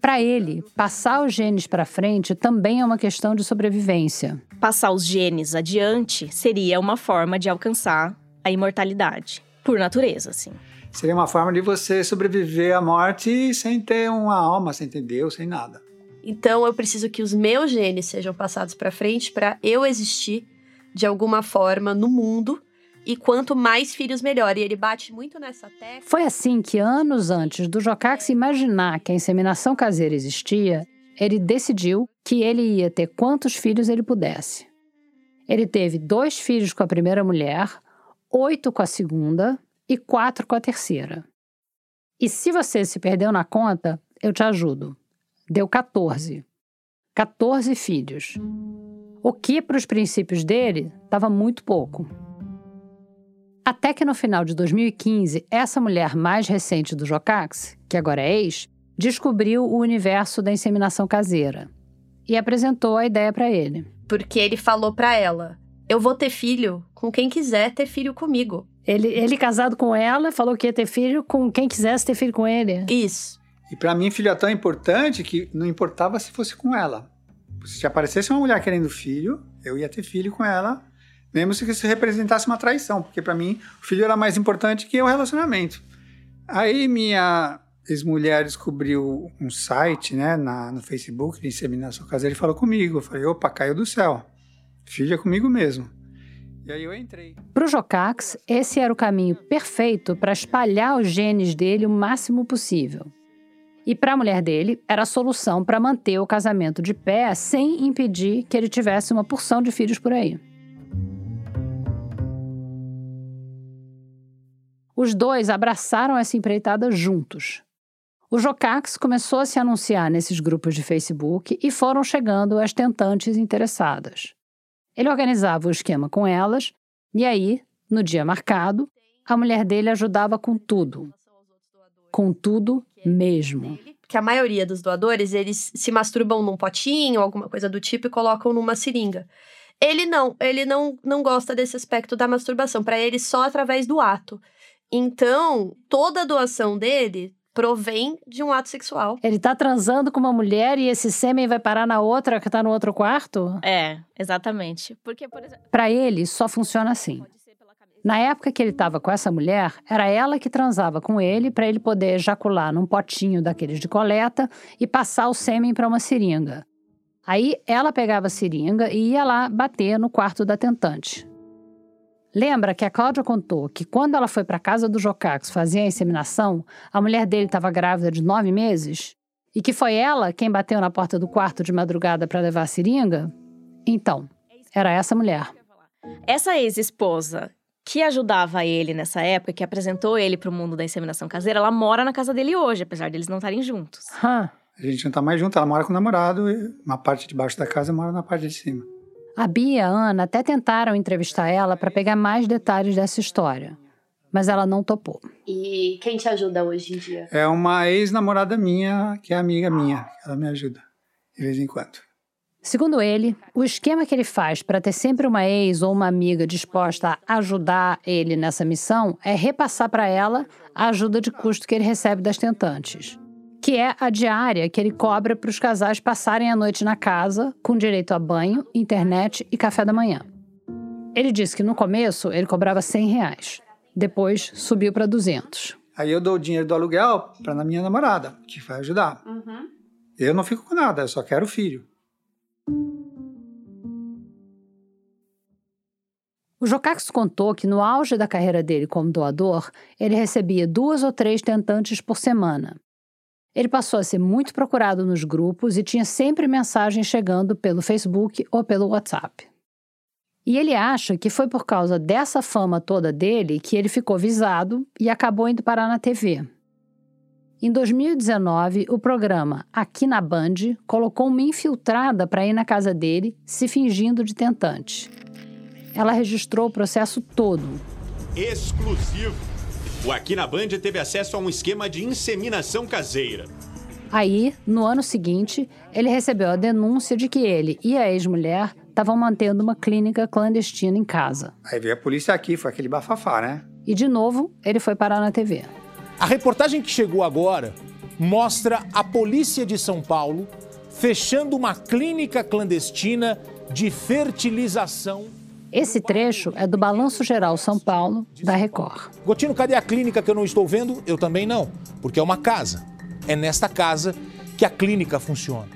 Para ele, passar os genes para frente também é uma questão de sobrevivência. Passar os genes adiante seria uma forma de alcançar a imortalidade, por natureza, assim. Seria uma forma de você sobreviver à morte sem ter uma alma, sem ter Deus, sem nada. Então eu preciso que os meus genes sejam passados para frente para eu existir de alguma forma no mundo e quanto mais filhos, melhor. E ele bate muito nessa tecla. Foi assim que, anos antes do Jocax imaginar que a inseminação caseira existia, ele decidiu que ele ia ter quantos filhos ele pudesse. Ele teve dois filhos com a primeira mulher, oito com a segunda e quatro com a terceira. E se você se perdeu na conta, eu te ajudo. Deu 14. 14 filhos. O que, para os princípios dele, estava muito pouco. Até que no final de 2015, essa mulher mais recente do Jocax, que agora é ex, descobriu o universo da inseminação caseira e apresentou a ideia para ele. Porque ele falou para ela: Eu vou ter filho com quem quiser ter filho comigo. Ele, ele casado com ela, falou que ia ter filho com quem quisesse ter filho com ele. Isso. E para mim, filho é tão importante que não importava se fosse com ela. Se aparecesse uma mulher querendo filho, eu ia ter filho com ela mesmo se isso representasse uma traição, porque para mim o filho era mais importante que o relacionamento. Aí minha ex-mulher descobriu um site, né, na, no Facebook de inseminação caseira e falou comigo. Eu falei, opa, caiu do céu. Filho é comigo mesmo. E aí eu entrei. Para o Jocax, esse era o caminho perfeito para espalhar os genes dele o máximo possível. E para a mulher dele, era a solução para manter o casamento de pé sem impedir que ele tivesse uma porção de filhos por aí. Os dois abraçaram essa empreitada juntos. O Jocax começou a se anunciar nesses grupos de Facebook e foram chegando as tentantes interessadas. Ele organizava o esquema com elas e aí, no dia marcado, a mulher dele ajudava com tudo. Com tudo mesmo. Que a maioria dos doadores, eles se masturbam num potinho, alguma coisa do tipo, e colocam numa seringa. Ele não, ele não, não gosta desse aspecto da masturbação. Para ele, só através do ato. Então, toda a doação dele provém de um ato sexual. Ele tá transando com uma mulher e esse sêmen vai parar na outra que tá no outro quarto? É, exatamente. Porque, por exemplo. Pra ele, só funciona assim. Na época que ele estava com essa mulher, era ela que transava com ele para ele poder ejacular num potinho daqueles de coleta e passar o sêmen para uma seringa. Aí ela pegava a seringa e ia lá bater no quarto da tentante. Lembra que a Cláudia contou que quando ela foi para a casa do Jocax fazer a inseminação, a mulher dele estava grávida de nove meses? E que foi ela quem bateu na porta do quarto de madrugada para levar a seringa? Então, era essa mulher. Essa ex-esposa que ajudava ele nessa época, que apresentou ele para o mundo da inseminação caseira, ela mora na casa dele hoje, apesar deles não estarem juntos. Huh. A gente não tá mais junto, ela mora com o namorado, e uma parte de baixo da casa mora na parte de cima. A Bia e a Ana até tentaram entrevistar ela para pegar mais detalhes dessa história, mas ela não topou. E quem te ajuda hoje em dia? É uma ex-namorada minha, que é amiga minha. Ela me ajuda de vez em quando. Segundo ele, o esquema que ele faz para ter sempre uma ex ou uma amiga disposta a ajudar ele nessa missão é repassar para ela a ajuda de custo que ele recebe das tentantes que é a diária que ele cobra para os casais passarem a noite na casa, com direito a banho, internet e café da manhã. Ele disse que no começo ele cobrava 100 reais, depois subiu para 200. Aí eu dou o dinheiro do aluguel para minha namorada, que vai ajudar. Uhum. Eu não fico com nada, eu só quero o filho. O Jocax contou que no auge da carreira dele como doador, ele recebia duas ou três tentantes por semana. Ele passou a ser muito procurado nos grupos e tinha sempre mensagens chegando pelo Facebook ou pelo WhatsApp. E ele acha que foi por causa dessa fama toda dele que ele ficou visado e acabou indo parar na TV. Em 2019, o programa Aqui na Band colocou uma infiltrada para ir na casa dele, se fingindo de tentante. Ela registrou o processo todo. Exclusivo o Aqui na Band teve acesso a um esquema de inseminação caseira. Aí, no ano seguinte, ele recebeu a denúncia de que ele e a ex-mulher estavam mantendo uma clínica clandestina em casa. Aí veio a polícia aqui, foi aquele bafafá, né? E de novo, ele foi parar na TV. A reportagem que chegou agora mostra a polícia de São Paulo fechando uma clínica clandestina de fertilização esse trecho é do Balanço Geral São Paulo, da Record. Gotino, cadê a clínica que eu não estou vendo? Eu também não, porque é uma casa. É nesta casa que a clínica funciona.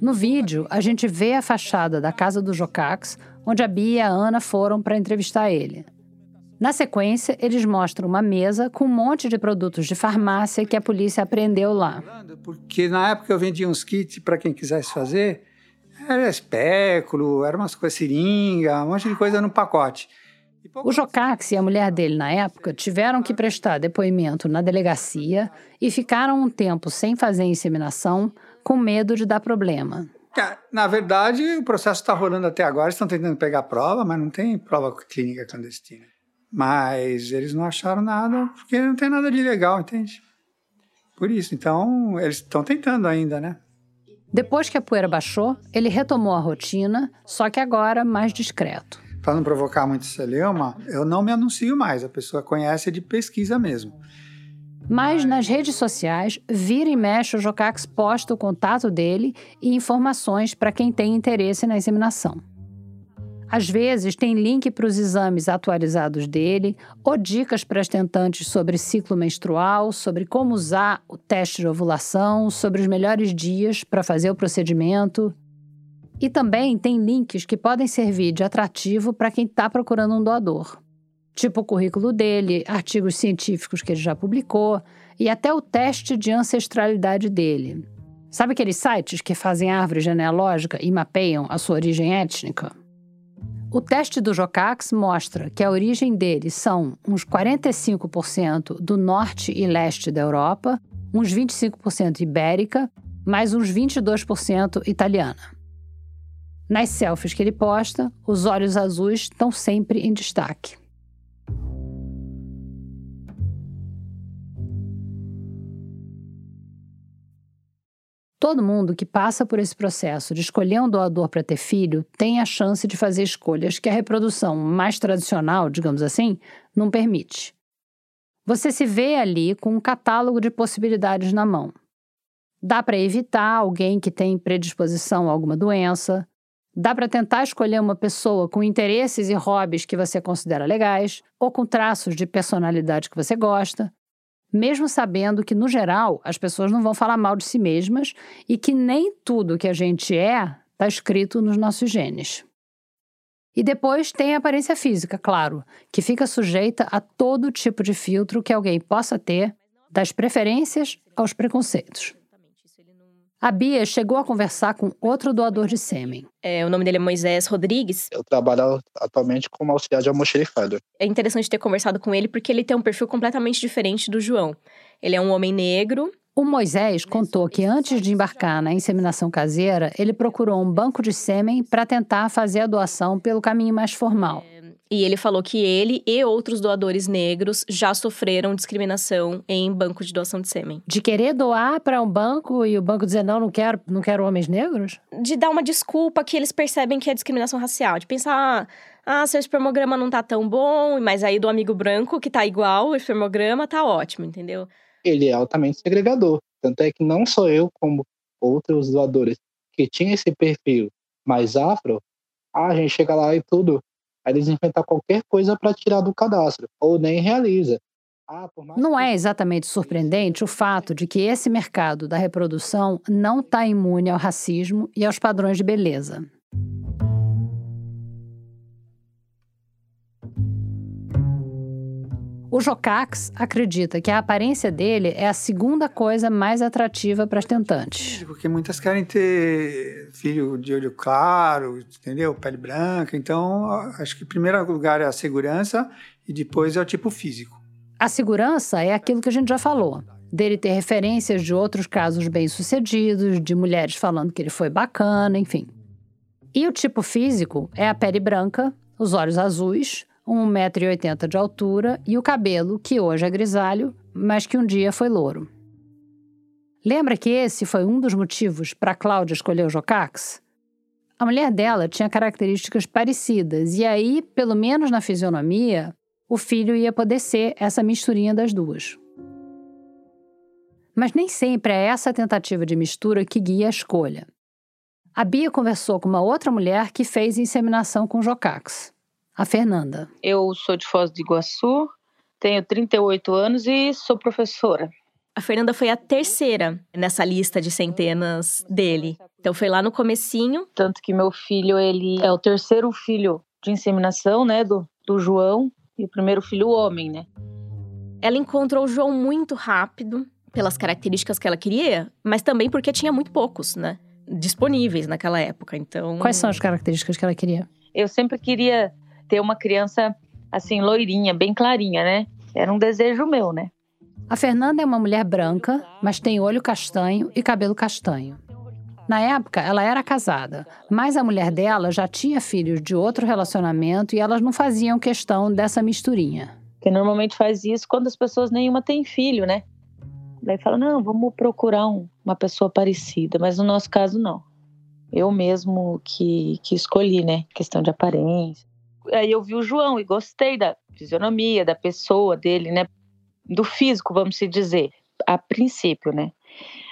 No vídeo, a gente vê a fachada da casa do Jocax, onde a Bia e a Ana foram para entrevistar ele. Na sequência, eles mostram uma mesa com um monte de produtos de farmácia que a polícia apreendeu lá. Porque na época eu vendia uns kits para quem quisesse fazer, era espéculo, era umas coisas seringa, um monte de coisa no pacote. O Jocax e a mulher dele, na época, tiveram que prestar depoimento na delegacia e ficaram um tempo sem fazer inseminação, com medo de dar problema. Na verdade, o processo está rolando até agora, estão tentando pegar prova, mas não tem prova clínica clandestina. Mas eles não acharam nada, porque não tem nada de ilegal, entende? Por isso, então, eles estão tentando ainda, né? Depois que a poeira baixou, ele retomou a rotina, só que agora mais discreto. Para não provocar muito celeuma, eu não me anuncio mais, a pessoa conhece de pesquisa mesmo. Mas nas redes sociais, vira e mexe o Jocax posta o contato dele e informações para quem tem interesse na inseminação. Às vezes tem link para os exames atualizados dele, ou dicas para as tentantes sobre ciclo menstrual, sobre como usar o teste de ovulação, sobre os melhores dias para fazer o procedimento. E também tem links que podem servir de atrativo para quem está procurando um doador. Tipo o currículo dele, artigos científicos que ele já publicou e até o teste de ancestralidade dele. Sabe aqueles sites que fazem árvore genealógica e mapeiam a sua origem étnica? O teste do Jocax mostra que a origem dele são uns 45% do norte e leste da Europa, uns 25% ibérica, mais uns 22% italiana. Nas selfies que ele posta, os olhos azuis estão sempre em destaque. Todo mundo que passa por esse processo de escolher um doador para ter filho tem a chance de fazer escolhas que a reprodução mais tradicional, digamos assim, não permite. Você se vê ali com um catálogo de possibilidades na mão. Dá para evitar alguém que tem predisposição a alguma doença, dá para tentar escolher uma pessoa com interesses e hobbies que você considera legais, ou com traços de personalidade que você gosta mesmo sabendo que, no geral, as pessoas não vão falar mal de si mesmas e que nem tudo que a gente é está escrito nos nossos genes. E depois tem a aparência física, claro, que fica sujeita a todo tipo de filtro que alguém possa ter, das preferências aos preconceitos. A Bia chegou a conversar com outro doador de sêmen. É, o nome dele é Moisés Rodrigues. Eu trabalho atualmente como auxiliar de almoxerifado. É interessante ter conversado com ele porque ele tem um perfil completamente diferente do João. Ele é um homem negro. O Moisés contou que antes de embarcar na inseminação caseira, ele procurou um banco de sêmen para tentar fazer a doação pelo caminho mais formal. E ele falou que ele e outros doadores negros já sofreram discriminação em banco de doação de sêmen. De querer doar para um banco e o banco dizer não, não quero, não quero homens negros? De dar uma desculpa que eles percebem que é discriminação racial. De pensar, ah, seu espermograma não tá tão bom, mas aí do amigo branco que tá igual, o espermograma tá ótimo, entendeu? Ele é altamente segregador. Tanto é que não sou eu, como outros doadores que tinham esse perfil mais afro, ah, a gente chega lá e tudo Aí eles inventam qualquer coisa para tirar do cadastro, ou nem realiza. Ah, não é exatamente surpreendente o fato de que esse mercado da reprodução não está imune ao racismo e aos padrões de beleza. O Jocax acredita que a aparência dele é a segunda coisa mais atrativa para as tentantes. Porque muitas querem ter filho de olho claro, entendeu? Pele branca. Então, acho que em primeiro lugar é a segurança e depois é o tipo físico. A segurança é aquilo que a gente já falou. Dele ter referências de outros casos bem-sucedidos, de mulheres falando que ele foi bacana, enfim. E o tipo físico é a pele branca, os olhos azuis, 1,80m de altura e o cabelo, que hoje é grisalho, mas que um dia foi louro. Lembra que esse foi um dos motivos para Cláudia escolher o Jocax? A mulher dela tinha características parecidas, e aí, pelo menos na fisionomia, o filho ia poder ser essa misturinha das duas. Mas nem sempre é essa tentativa de mistura que guia a escolha. A Bia conversou com uma outra mulher que fez inseminação com Jocax a Fernanda. Eu sou de Foz do Iguaçu, tenho 38 anos e sou professora. A Fernanda foi a terceira nessa lista de centenas dele. Então foi lá no comecinho. Tanto que meu filho, ele é o terceiro filho de inseminação, né, do, do João. E o primeiro filho, homem, né? Ela encontrou o João muito rápido, pelas características que ela queria, mas também porque tinha muito poucos, né? Disponíveis naquela época. Então. Quais são as características que ela queria? Eu sempre queria ter uma criança assim, loirinha, bem clarinha, né? Era um desejo meu, né? A Fernanda é uma mulher branca, mas tem olho castanho e cabelo castanho. Na época, ela era casada, mas a mulher dela já tinha filhos de outro relacionamento e elas não faziam questão dessa misturinha. Porque normalmente faz isso quando as pessoas nenhuma têm filho, né? Daí fala, não, vamos procurar um, uma pessoa parecida, mas no nosso caso não. Eu mesmo que, que escolhi, né? Questão de aparência. Aí eu vi o João e gostei da fisionomia, da pessoa dele, né? Do físico, vamos se dizer, a princípio, né?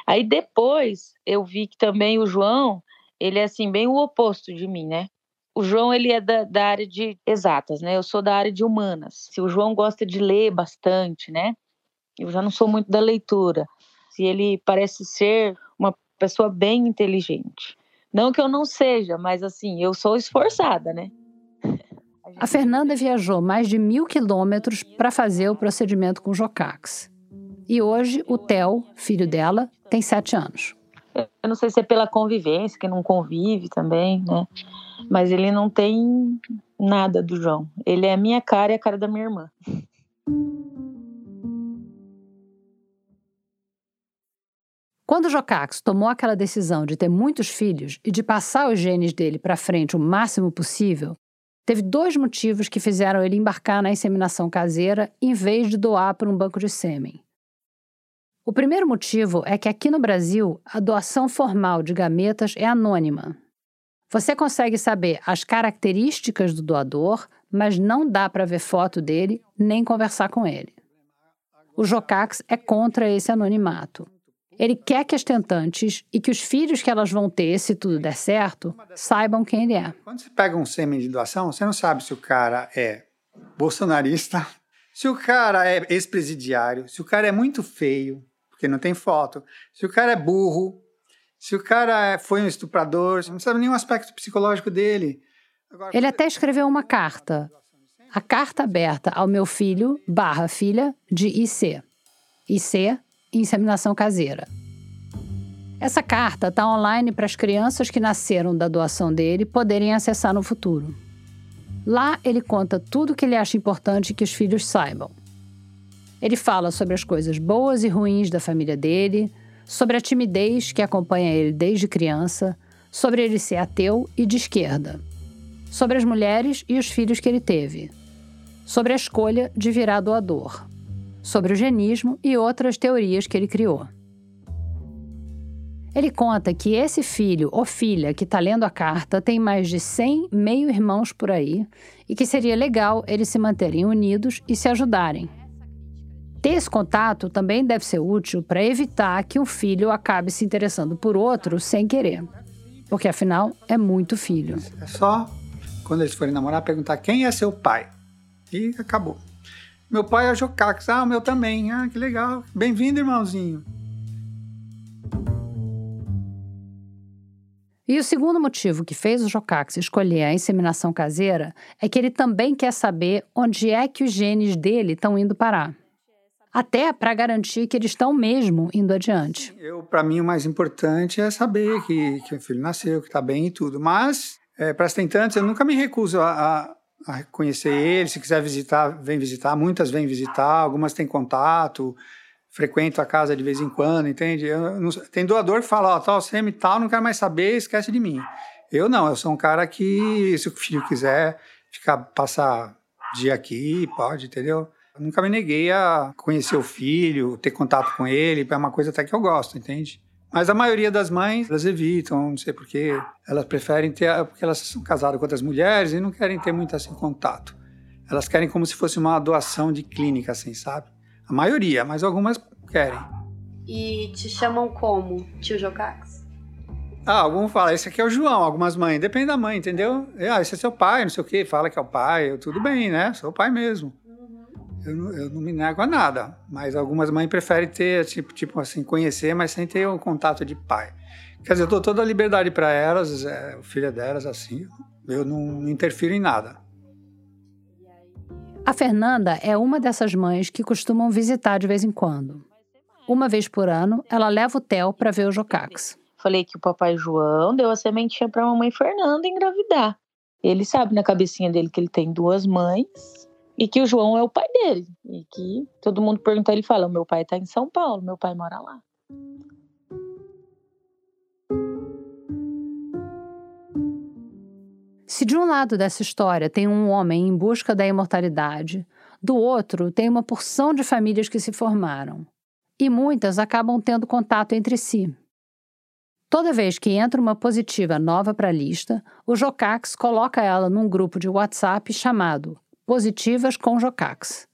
Aí depois eu vi que também o João, ele é assim, bem o oposto de mim, né? O João, ele é da, da área de exatas, né? Eu sou da área de humanas. Se o João gosta de ler bastante, né? Eu já não sou muito da leitura. Se ele parece ser uma pessoa bem inteligente. Não que eu não seja, mas assim, eu sou esforçada, né? A Fernanda viajou mais de mil quilômetros para fazer o procedimento com Jocax. E hoje o Theo, filho dela, tem sete anos. Eu não sei se é pela convivência, que não convive também, né? Mas ele não tem nada do João. Ele é a minha cara e a cara da minha irmã. Quando o Jocax tomou aquela decisão de ter muitos filhos e de passar os genes dele para frente o máximo possível, teve dois motivos que fizeram ele embarcar na inseminação caseira em vez de doar para um banco de sêmen. O primeiro motivo é que aqui no Brasil a doação formal de gametas é anônima. Você consegue saber as características do doador, mas não dá para ver foto dele nem conversar com ele. O Jocax é contra esse anonimato. Ele quer que as tentantes e que os filhos que elas vão ter, se tudo der certo, saibam quem ele é. Quando você pega um sêmen de doação, você não sabe se o cara é bolsonarista, se o cara é ex-presidiário, se o cara é muito feio, porque não tem foto, se o cara é burro, se o cara foi um estuprador, você não sabe nenhum aspecto psicológico dele. Agora, ele até escreveu uma carta. A carta aberta ao meu filho barra filha de IC. IC, inseminação caseira. Essa carta está online para as crianças que nasceram da doação dele poderem acessar no futuro. Lá ele conta tudo o que ele acha importante que os filhos saibam. Ele fala sobre as coisas boas e ruins da família dele, sobre a timidez que acompanha ele desde criança, sobre ele ser ateu e de esquerda, sobre as mulheres e os filhos que ele teve, sobre a escolha de virar doador, sobre o genismo e outras teorias que ele criou. Ele conta que esse filho ou filha que está lendo a carta tem mais de 100 meio-irmãos por aí e que seria legal eles se manterem unidos e se ajudarem, ter esse contato também deve ser útil para evitar que um filho acabe se interessando por outro sem querer. Porque afinal é muito filho. É só quando eles forem namorar perguntar quem é seu pai. E acabou. Meu pai é Jocax. Ah, o meu também. Ah, que legal. Bem-vindo, irmãozinho. E o segundo motivo que fez o Jocax escolher a inseminação caseira é que ele também quer saber onde é que os genes dele estão indo parar até para garantir que eles estão mesmo indo adiante. Eu, para mim, o mais importante é saber que, que o filho nasceu, que está bem e tudo. Mas, é, para as tentantes, eu nunca me recuso a, a, a conhecer ele. Se quiser visitar, vem visitar. Muitas vêm visitar, algumas têm contato, frequento a casa de vez em quando, entende? Eu, não, tem doador que fala, ó, oh, tal, semi tal, não quero mais saber, esquece de mim. Eu não, eu sou um cara que, se o filho quiser ficar, passar dia aqui, pode, entendeu? nunca me neguei a conhecer o filho, ter contato com ele, é uma coisa até que eu gosto, entende? Mas a maioria das mães, elas evitam, não sei porquê, elas preferem ter, porque elas são casadas com outras mulheres e não querem ter muito assim contato. Elas querem como se fosse uma doação de clínica, assim, sabe? A maioria, mas algumas querem. E te chamam como? Tio Jocax? Ah, alguns falam, esse aqui é o João, algumas mães, depende da mãe, entendeu? Ah, esse é seu pai, não sei o quê, fala que é o pai, tudo bem, né? Sou o pai mesmo. Eu não, eu não, me nego a nada, mas algumas mães preferem ter, tipo, tipo assim, conhecer, mas sem ter um contato de pai. Quer dizer, eu dou toda a liberdade para elas, é, o filho delas, assim, eu não, não interfiro em nada. A Fernanda é uma dessas mães que costumam visitar de vez em quando. Uma vez por ano, ela leva o Theo para ver o Jocax. Falei que o papai João deu a sementinha para a mamãe Fernanda engravidar. Ele sabe na cabecinha dele que ele tem duas mães e que o João é o pai dele. E que todo mundo pergunta, ele fala: meu pai está em São Paulo, meu pai mora lá. Se de um lado dessa história tem um homem em busca da imortalidade, do outro tem uma porção de famílias que se formaram. E muitas acabam tendo contato entre si. Toda vez que entra uma positiva nova para a lista, o Jocax coloca ela num grupo de WhatsApp chamado Positivas com Jocax.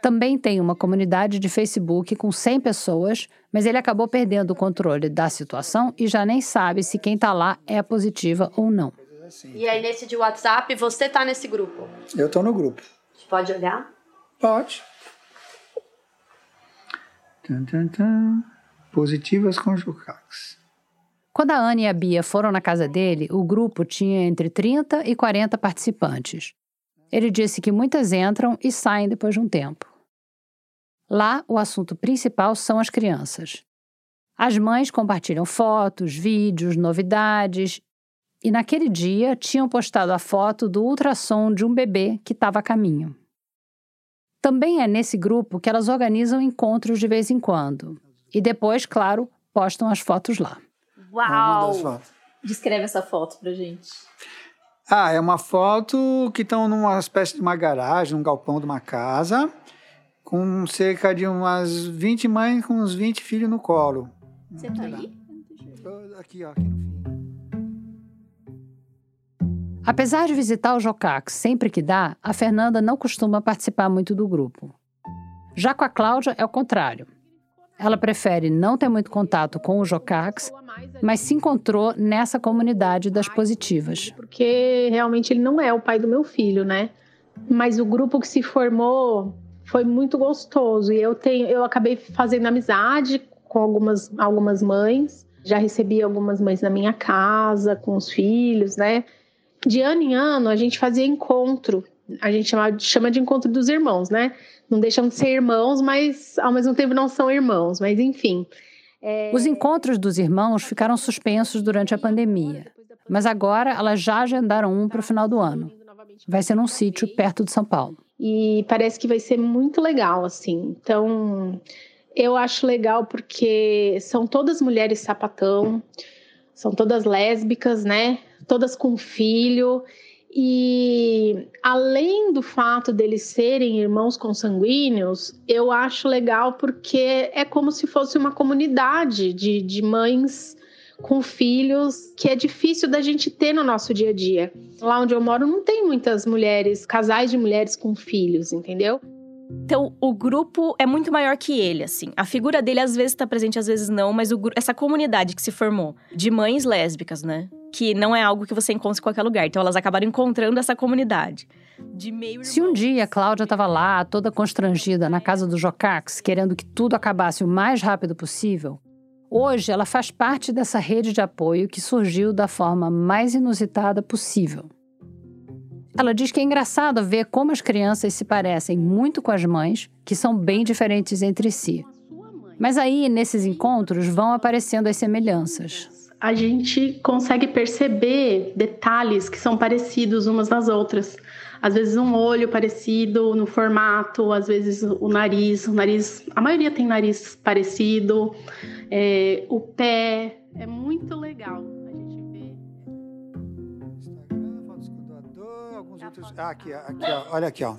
Também tem uma comunidade de Facebook com 100 pessoas, mas ele acabou perdendo o controle da situação e já nem sabe se quem está lá é positiva ou não. E aí, nesse de WhatsApp, você tá nesse grupo? Eu tô no grupo. Pode olhar? Pode. Tum, tum, tum. Positivas com Jocax. Quando a Ana e a Bia foram na casa dele, o grupo tinha entre 30 e 40 participantes. Ele disse que muitas entram e saem depois de um tempo. Lá, o assunto principal são as crianças. As mães compartilham fotos, vídeos, novidades e naquele dia tinham postado a foto do ultrassom de um bebê que estava a caminho. Também é nesse grupo que elas organizam encontros de vez em quando. E depois, claro, postam as fotos lá. Uau! Descreve essa foto pra gente. Ah, é uma foto que estão numa espécie de uma garagem, um galpão de uma casa, com cerca de umas 20 mães com uns 20 filhos no colo. Você tá aí? Aqui, ó. Aqui. Apesar de visitar o Jocax sempre que dá, a Fernanda não costuma participar muito do grupo. Já com a Cláudia é o contrário. Ela prefere não ter muito contato com o Jocax, mas se encontrou nessa comunidade das positivas. Porque realmente ele não é o pai do meu filho, né? Mas o grupo que se formou foi muito gostoso e eu tenho, eu acabei fazendo amizade com algumas algumas mães. Já recebi algumas mães na minha casa com os filhos, né? de ano em ano a gente fazia encontro. A gente chama, chama de encontro dos irmãos, né? Não deixam de ser irmãos, mas ao mesmo tempo não são irmãos, mas enfim. É... Os encontros dos irmãos ficaram suspensos durante a pandemia, mas agora elas já agendaram um para o final do ano. Vai ser num sítio perto de São Paulo. E parece que vai ser muito legal, assim. Então, eu acho legal porque são todas mulheres sapatão, são todas lésbicas, né? Todas com filho. E além do fato deles serem irmãos consanguíneos, eu acho legal porque é como se fosse uma comunidade de, de mães com filhos que é difícil da gente ter no nosso dia a dia. Lá onde eu moro não tem muitas mulheres, casais de mulheres com filhos, entendeu? Então, o grupo é muito maior que ele, assim. A figura dele às vezes está presente, às vezes não, mas o, essa comunidade que se formou de mães lésbicas, né? Que não é algo que você encontra em qualquer lugar. Então, elas acabaram encontrando essa comunidade. Se um dia a Cláudia estava lá, toda constrangida, na casa do Jocax, querendo que tudo acabasse o mais rápido possível, hoje ela faz parte dessa rede de apoio que surgiu da forma mais inusitada possível. Ela diz que é engraçado ver como as crianças se parecem muito com as mães, que são bem diferentes entre si. Mas aí, nesses encontros, vão aparecendo as semelhanças. A gente consegue perceber detalhes que são parecidos umas das outras. Às vezes um olho parecido no formato, às vezes o nariz, o nariz, a maioria tem nariz parecido, é, o pé, é muito legal. Ah, aqui, aqui, ó. Olha aqui, ó.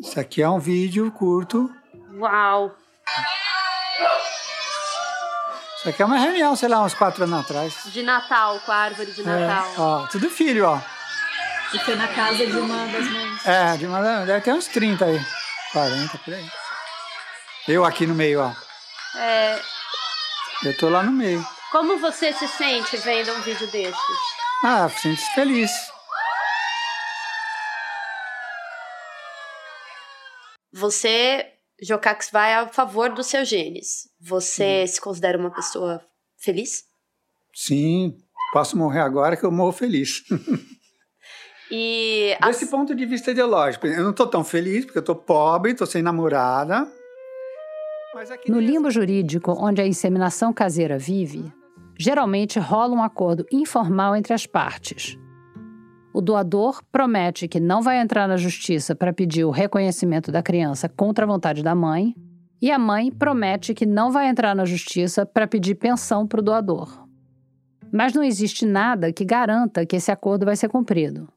Isso aqui é um vídeo curto. Uau! Isso aqui é uma reunião, sei lá, uns quatro anos atrás. De Natal, com a árvore de Natal. É, ó, tudo filho, ó. E foi na casa de uma das mães. É, de uma deve ter uns 30 aí. 40 por aí. Eu aqui no meio, ó. É. Eu tô lá no meio. Como você se sente vendo um vídeo desses? Ah, sinto feliz. Você, Jocax, vai a favor dos seus genes. Você hum. se considera uma pessoa feliz? Sim, posso morrer agora que eu morro feliz. E Desse ponto de vista ideológico, eu não tô tão feliz porque eu tô pobre, tô sem namorada. No limbo jurídico onde a inseminação caseira vive, geralmente rola um acordo informal entre as partes. O doador promete que não vai entrar na justiça para pedir o reconhecimento da criança contra a vontade da mãe, e a mãe promete que não vai entrar na justiça para pedir pensão para o doador. Mas não existe nada que garanta que esse acordo vai ser cumprido.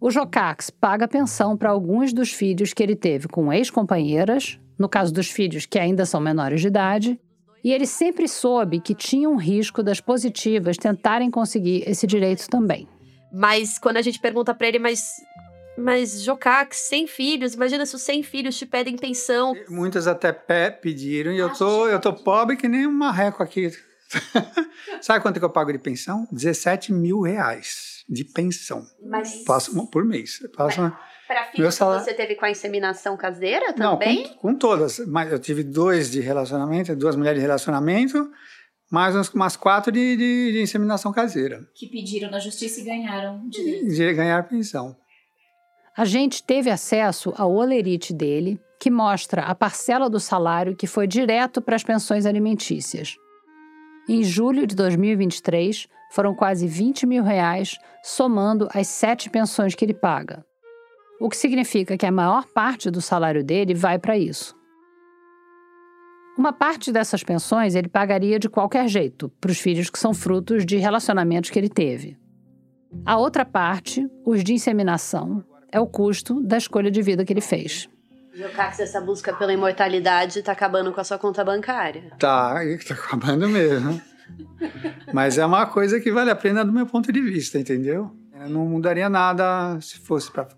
O Jocax paga pensão para alguns dos filhos que ele teve com ex-companheiras, no caso dos filhos que ainda são menores de idade, e ele sempre soube que tinha um risco das positivas tentarem conseguir esse direito também. Mas quando a gente pergunta para ele, mas mas Jocax, sem filhos, imagina se os 100 filhos te pedem pensão. Muitas até pé pediram e eu tô, eu tô pobre que nem um marreco aqui. Sabe quanto que eu pago de pensão? 17 mil reais de pensão. Mas- Passo por mês. Passo, Para filhos que salário- você teve com a inseminação caseira Não, também? com, com todas. Mas eu tive dois de relacionamento, duas mulheres de relacionamento, mais uns- umas quatro de, de, de inseminação caseira. Que pediram na justiça e ganharam direito. De ganhar pensão. A gente teve acesso ao olerite dele, que mostra a parcela do salário que foi direto para as pensões alimentícias. Em julho de 2023, foram quase 20 mil reais, somando as sete pensões que ele paga. O que significa que a maior parte do salário dele vai para isso. Uma parte dessas pensões ele pagaria de qualquer jeito, para os filhos que são frutos de relacionamentos que ele teve. A outra parte, os de inseminação, é o custo da escolha de vida que ele fez. Jocax, essa busca pela imortalidade tá acabando com a sua conta bancária. Tá, e tá acabando mesmo. Mas é uma coisa que vale a pena do meu ponto de vista, entendeu? Eu não mudaria nada se fosse para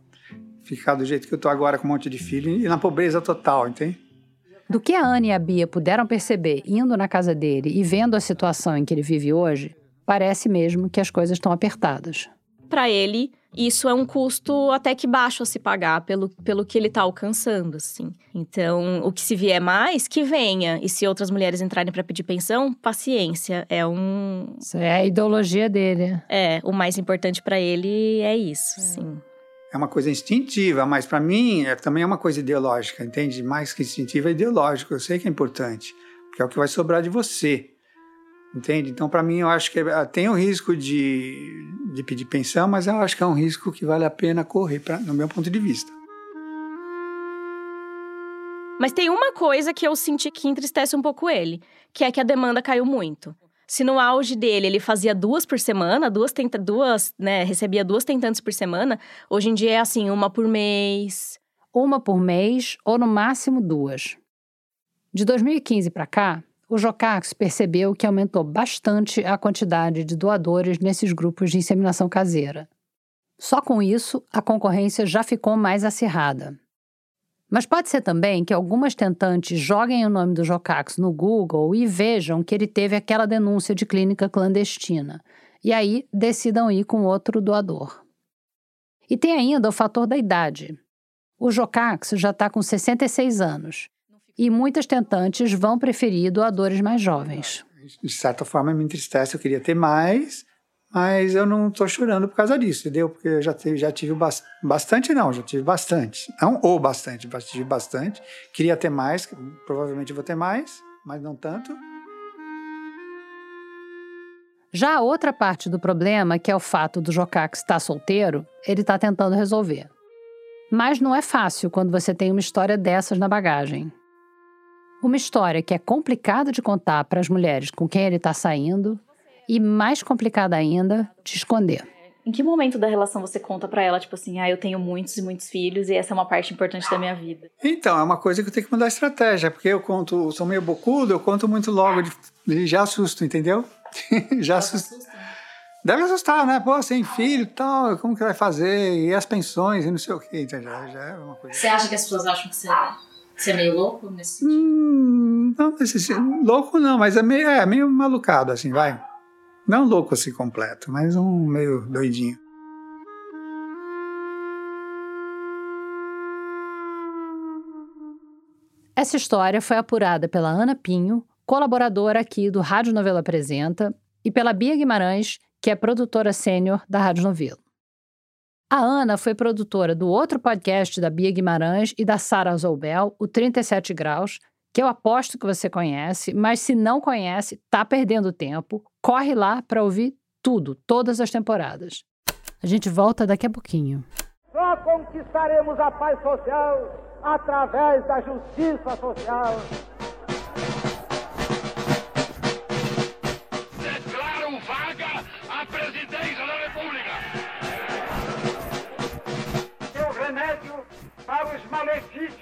ficar do jeito que eu tô agora com um monte de filho e na pobreza total, entende? Do que a Ana e a Bia puderam perceber indo na casa dele e vendo a situação em que ele vive hoje, parece mesmo que as coisas estão apertadas. Para ele, isso é um custo até que baixo a se pagar pelo, pelo que ele tá alcançando, assim. Então, o que se vier mais, que venha. E se outras mulheres entrarem para pedir pensão, paciência. É um. Isso é a ideologia dele. É, o mais importante para ele é isso, sim. É uma coisa instintiva, mas para mim é, também é uma coisa ideológica, entende? Mais que instintiva é ideológico. Eu sei que é importante, porque é o que vai sobrar de você. Entende? Então, para mim, eu acho que ah, tem o risco de, de pedir pensão, mas eu acho que é um risco que vale a pena correr, pra, no meu ponto de vista. Mas tem uma coisa que eu senti que entristece um pouco ele, que é que a demanda caiu muito. Se no auge dele ele fazia duas por semana, duas, tenta, duas, né, recebia duas tentantes por semana, hoje em dia é assim, uma por mês. Uma por mês ou no máximo duas. De 2015 para cá, o Jocax percebeu que aumentou bastante a quantidade de doadores nesses grupos de inseminação caseira. Só com isso, a concorrência já ficou mais acirrada. Mas pode ser também que algumas tentantes joguem o nome do Jocax no Google e vejam que ele teve aquela denúncia de clínica clandestina, e aí decidam ir com outro doador. E tem ainda o fator da idade. O Jocax já está com 66 anos, e muitas tentantes vão preferir doadores mais jovens. De certa forma, me entristece, eu queria ter mais, mas eu não estou chorando por causa disso, entendeu? Porque eu já tive, já tive bas- bastante, não, já tive bastante. Não ou bastante, já tive bastante. Queria ter mais, provavelmente vou ter mais, mas não tanto. Já a outra parte do problema, que é o fato do Jocax estar solteiro, ele está tentando resolver. Mas não é fácil quando você tem uma história dessas na bagagem. Uma história que é complicada de contar para as mulheres com quem ele está saindo e mais complicada ainda de esconder. Em que momento da relação você conta pra ela, tipo assim, ah, eu tenho muitos e muitos filhos e essa é uma parte importante da minha vida? Então, é uma coisa que eu tenho que mudar a estratégia, porque eu conto, sou meio bocudo, eu conto muito logo, de, de- já assusto, entendeu? já assusto. Deve assustar, né? Pô, sem filho e tal, como que vai fazer? E as pensões e não sei o quê, então já, já é uma coisa. Você acha que as pessoas acham que você, você é meio louco nesse sentido? Hum, não, nesse louco não, mas é meio, é meio malucado, assim, vai. Não louco assim completo, mas um meio doidinho. Essa história foi apurada pela Ana Pinho, colaboradora aqui do Rádio Novela Apresenta, e pela Bia Guimarães, que é produtora sênior da Rádio Novelo. A Ana foi produtora do outro podcast da Bia Guimarães e da Sara Zoubel, o 37 Graus, que eu aposto que você conhece, mas se não conhece, tá perdendo tempo. Corre lá para ouvir tudo, todas as temporadas. A gente volta daqui a pouquinho. Só conquistaremos a paz social através da justiça social. Declaro vaga a presidência da República. Seu remédio para os malefícios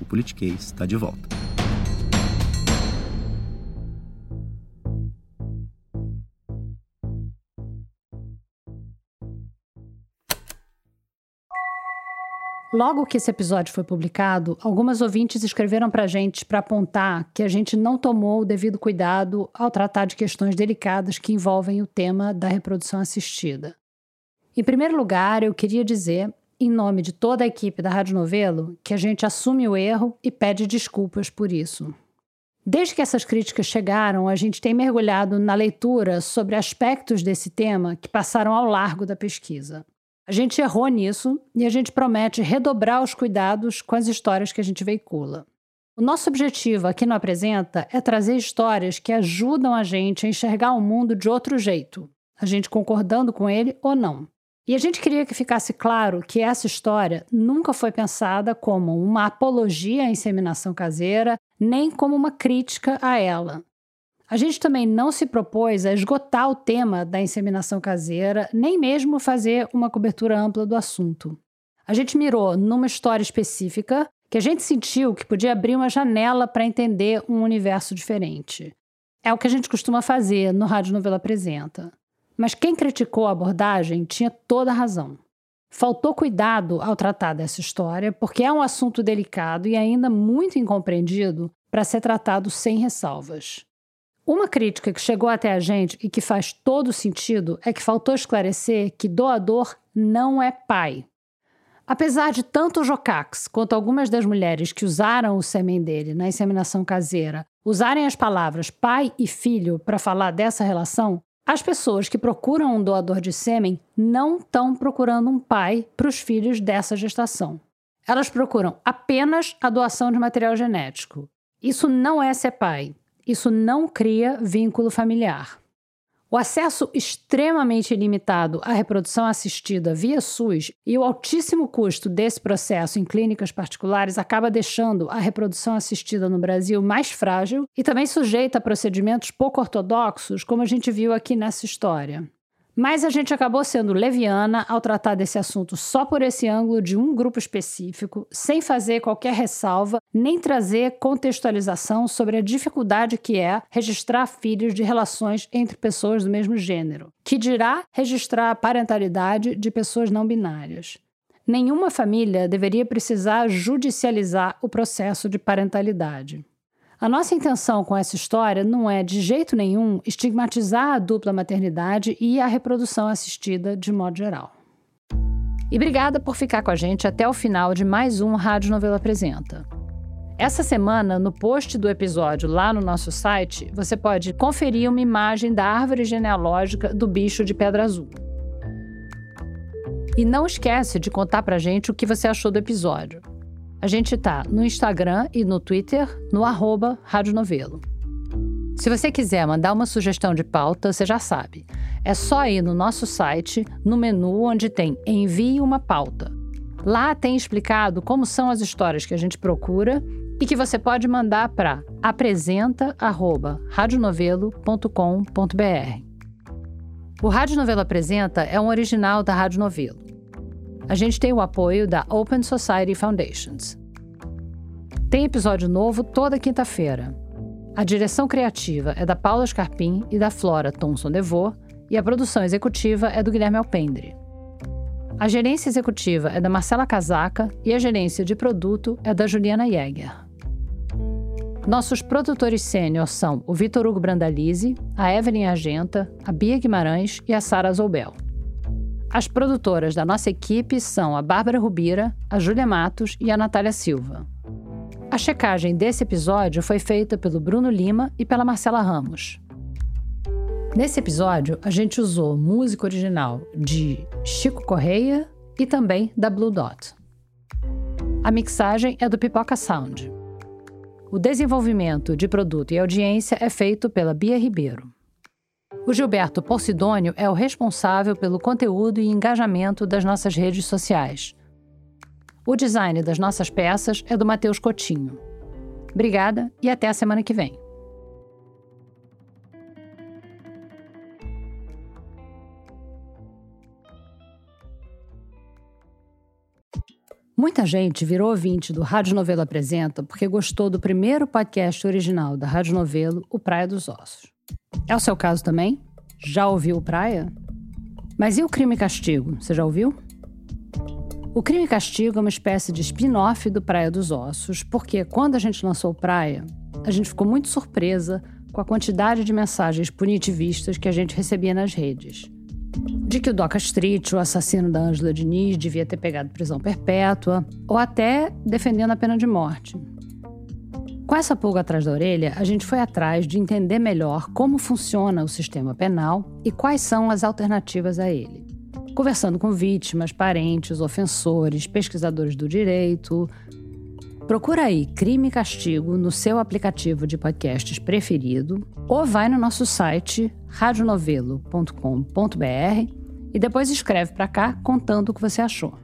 o Politiquês está de volta. Logo que esse episódio foi publicado, algumas ouvintes escreveram para a gente para apontar que a gente não tomou o devido cuidado ao tratar de questões delicadas que envolvem o tema da reprodução assistida. Em primeiro lugar, eu queria dizer, em nome de toda a equipe da Rádio Novelo, que a gente assume o erro e pede desculpas por isso. Desde que essas críticas chegaram, a gente tem mergulhado na leitura sobre aspectos desse tema que passaram ao largo da pesquisa. A gente errou nisso e a gente promete redobrar os cuidados com as histórias que a gente veicula. O nosso objetivo aqui no Apresenta é trazer histórias que ajudam a gente a enxergar o mundo de outro jeito, a gente concordando com ele ou não. E a gente queria que ficasse claro que essa história nunca foi pensada como uma apologia à inseminação caseira, nem como uma crítica a ela. A gente também não se propôs a esgotar o tema da inseminação caseira, nem mesmo fazer uma cobertura ampla do assunto. A gente mirou numa história específica que a gente sentiu que podia abrir uma janela para entender um universo diferente. É o que a gente costuma fazer no Rádio Novela Apresenta. Mas quem criticou a abordagem tinha toda a razão. Faltou cuidado ao tratar dessa história, porque é um assunto delicado e ainda muito incompreendido para ser tratado sem ressalvas. Uma crítica que chegou até a gente e que faz todo sentido é que faltou esclarecer que doador não é pai. Apesar de tanto o Jocax quanto algumas das mulheres que usaram o sêmen dele na inseminação caseira usarem as palavras pai e filho para falar dessa relação, as pessoas que procuram um doador de sêmen não estão procurando um pai para os filhos dessa gestação. Elas procuram apenas a doação de material genético. Isso não é ser pai, isso não cria vínculo familiar. O acesso extremamente limitado à reprodução assistida via SUS e o altíssimo custo desse processo em clínicas particulares acaba deixando a reprodução assistida no Brasil mais frágil e também sujeita a procedimentos pouco ortodoxos, como a gente viu aqui nessa história. Mas a gente acabou sendo leviana ao tratar desse assunto só por esse ângulo de um grupo específico, sem fazer qualquer ressalva, nem trazer contextualização sobre a dificuldade que é registrar filhos de relações entre pessoas do mesmo gênero, que dirá registrar a parentalidade de pessoas não binárias. Nenhuma família deveria precisar judicializar o processo de parentalidade. A nossa intenção com essa história não é, de jeito nenhum, estigmatizar a dupla maternidade e a reprodução assistida de modo geral. E obrigada por ficar com a gente até o final de mais um Rádio Novela Apresenta. Essa semana, no post do episódio lá no nosso site, você pode conferir uma imagem da árvore genealógica do bicho de pedra azul. E não esquece de contar pra gente o que você achou do episódio. A gente tá no Instagram e no Twitter, no arroba Rádio Novelo. Se você quiser mandar uma sugestão de pauta, você já sabe. É só ir no nosso site, no menu onde tem Envie uma pauta. Lá tem explicado como são as histórias que a gente procura e que você pode mandar para apresenta@radionovelo.com.br. O Rádio Novelo Apresenta é um original da Rádio Novelo. A gente tem o apoio da Open Society Foundations. Tem episódio novo toda quinta-feira. A direção criativa é da Paula Scarpim e da Flora Thomson Devô, e a produção executiva é do Guilherme Alpendre. A gerência executiva é da Marcela Casaca e a gerência de produto é da Juliana Jäger. Nossos produtores sênior são o Vitor Hugo Brandalize, a Evelyn Argenta, a Bia Guimarães e a Sara Zoubel. As produtoras da nossa equipe são a Bárbara Rubira, a Júlia Matos e a Natália Silva. A checagem desse episódio foi feita pelo Bruno Lima e pela Marcela Ramos. Nesse episódio, a gente usou música original de Chico Correia e também da Blue Dot. A mixagem é do Pipoca Sound. O desenvolvimento de produto e audiência é feito pela Bia Ribeiro. O Gilberto Porcidônio é o responsável pelo conteúdo e engajamento das nossas redes sociais. O design das nossas peças é do Matheus Cotinho. Obrigada e até a semana que vem. Muita gente virou ouvinte do Rádio Novelo Apresenta porque gostou do primeiro podcast original da Rádio Novelo, O Praia dos Ossos. É o seu caso também? Já ouviu Praia? Mas e o Crime e Castigo? Você já ouviu? O Crime e Castigo é uma espécie de spin-off do Praia dos Ossos, porque quando a gente lançou Praia, a gente ficou muito surpresa com a quantidade de mensagens punitivistas que a gente recebia nas redes de que o Doca Street, o assassino da Ângela Diniz, devia ter pegado prisão perpétua, ou até defendendo a pena de morte. Com essa pulga atrás da orelha, a gente foi atrás de entender melhor como funciona o sistema penal e quais são as alternativas a ele. Conversando com vítimas, parentes, ofensores, pesquisadores do direito, Procura aí Crime e Castigo no seu aplicativo de podcasts preferido ou vai no nosso site radionovelo.com.br e depois escreve para cá contando o que você achou.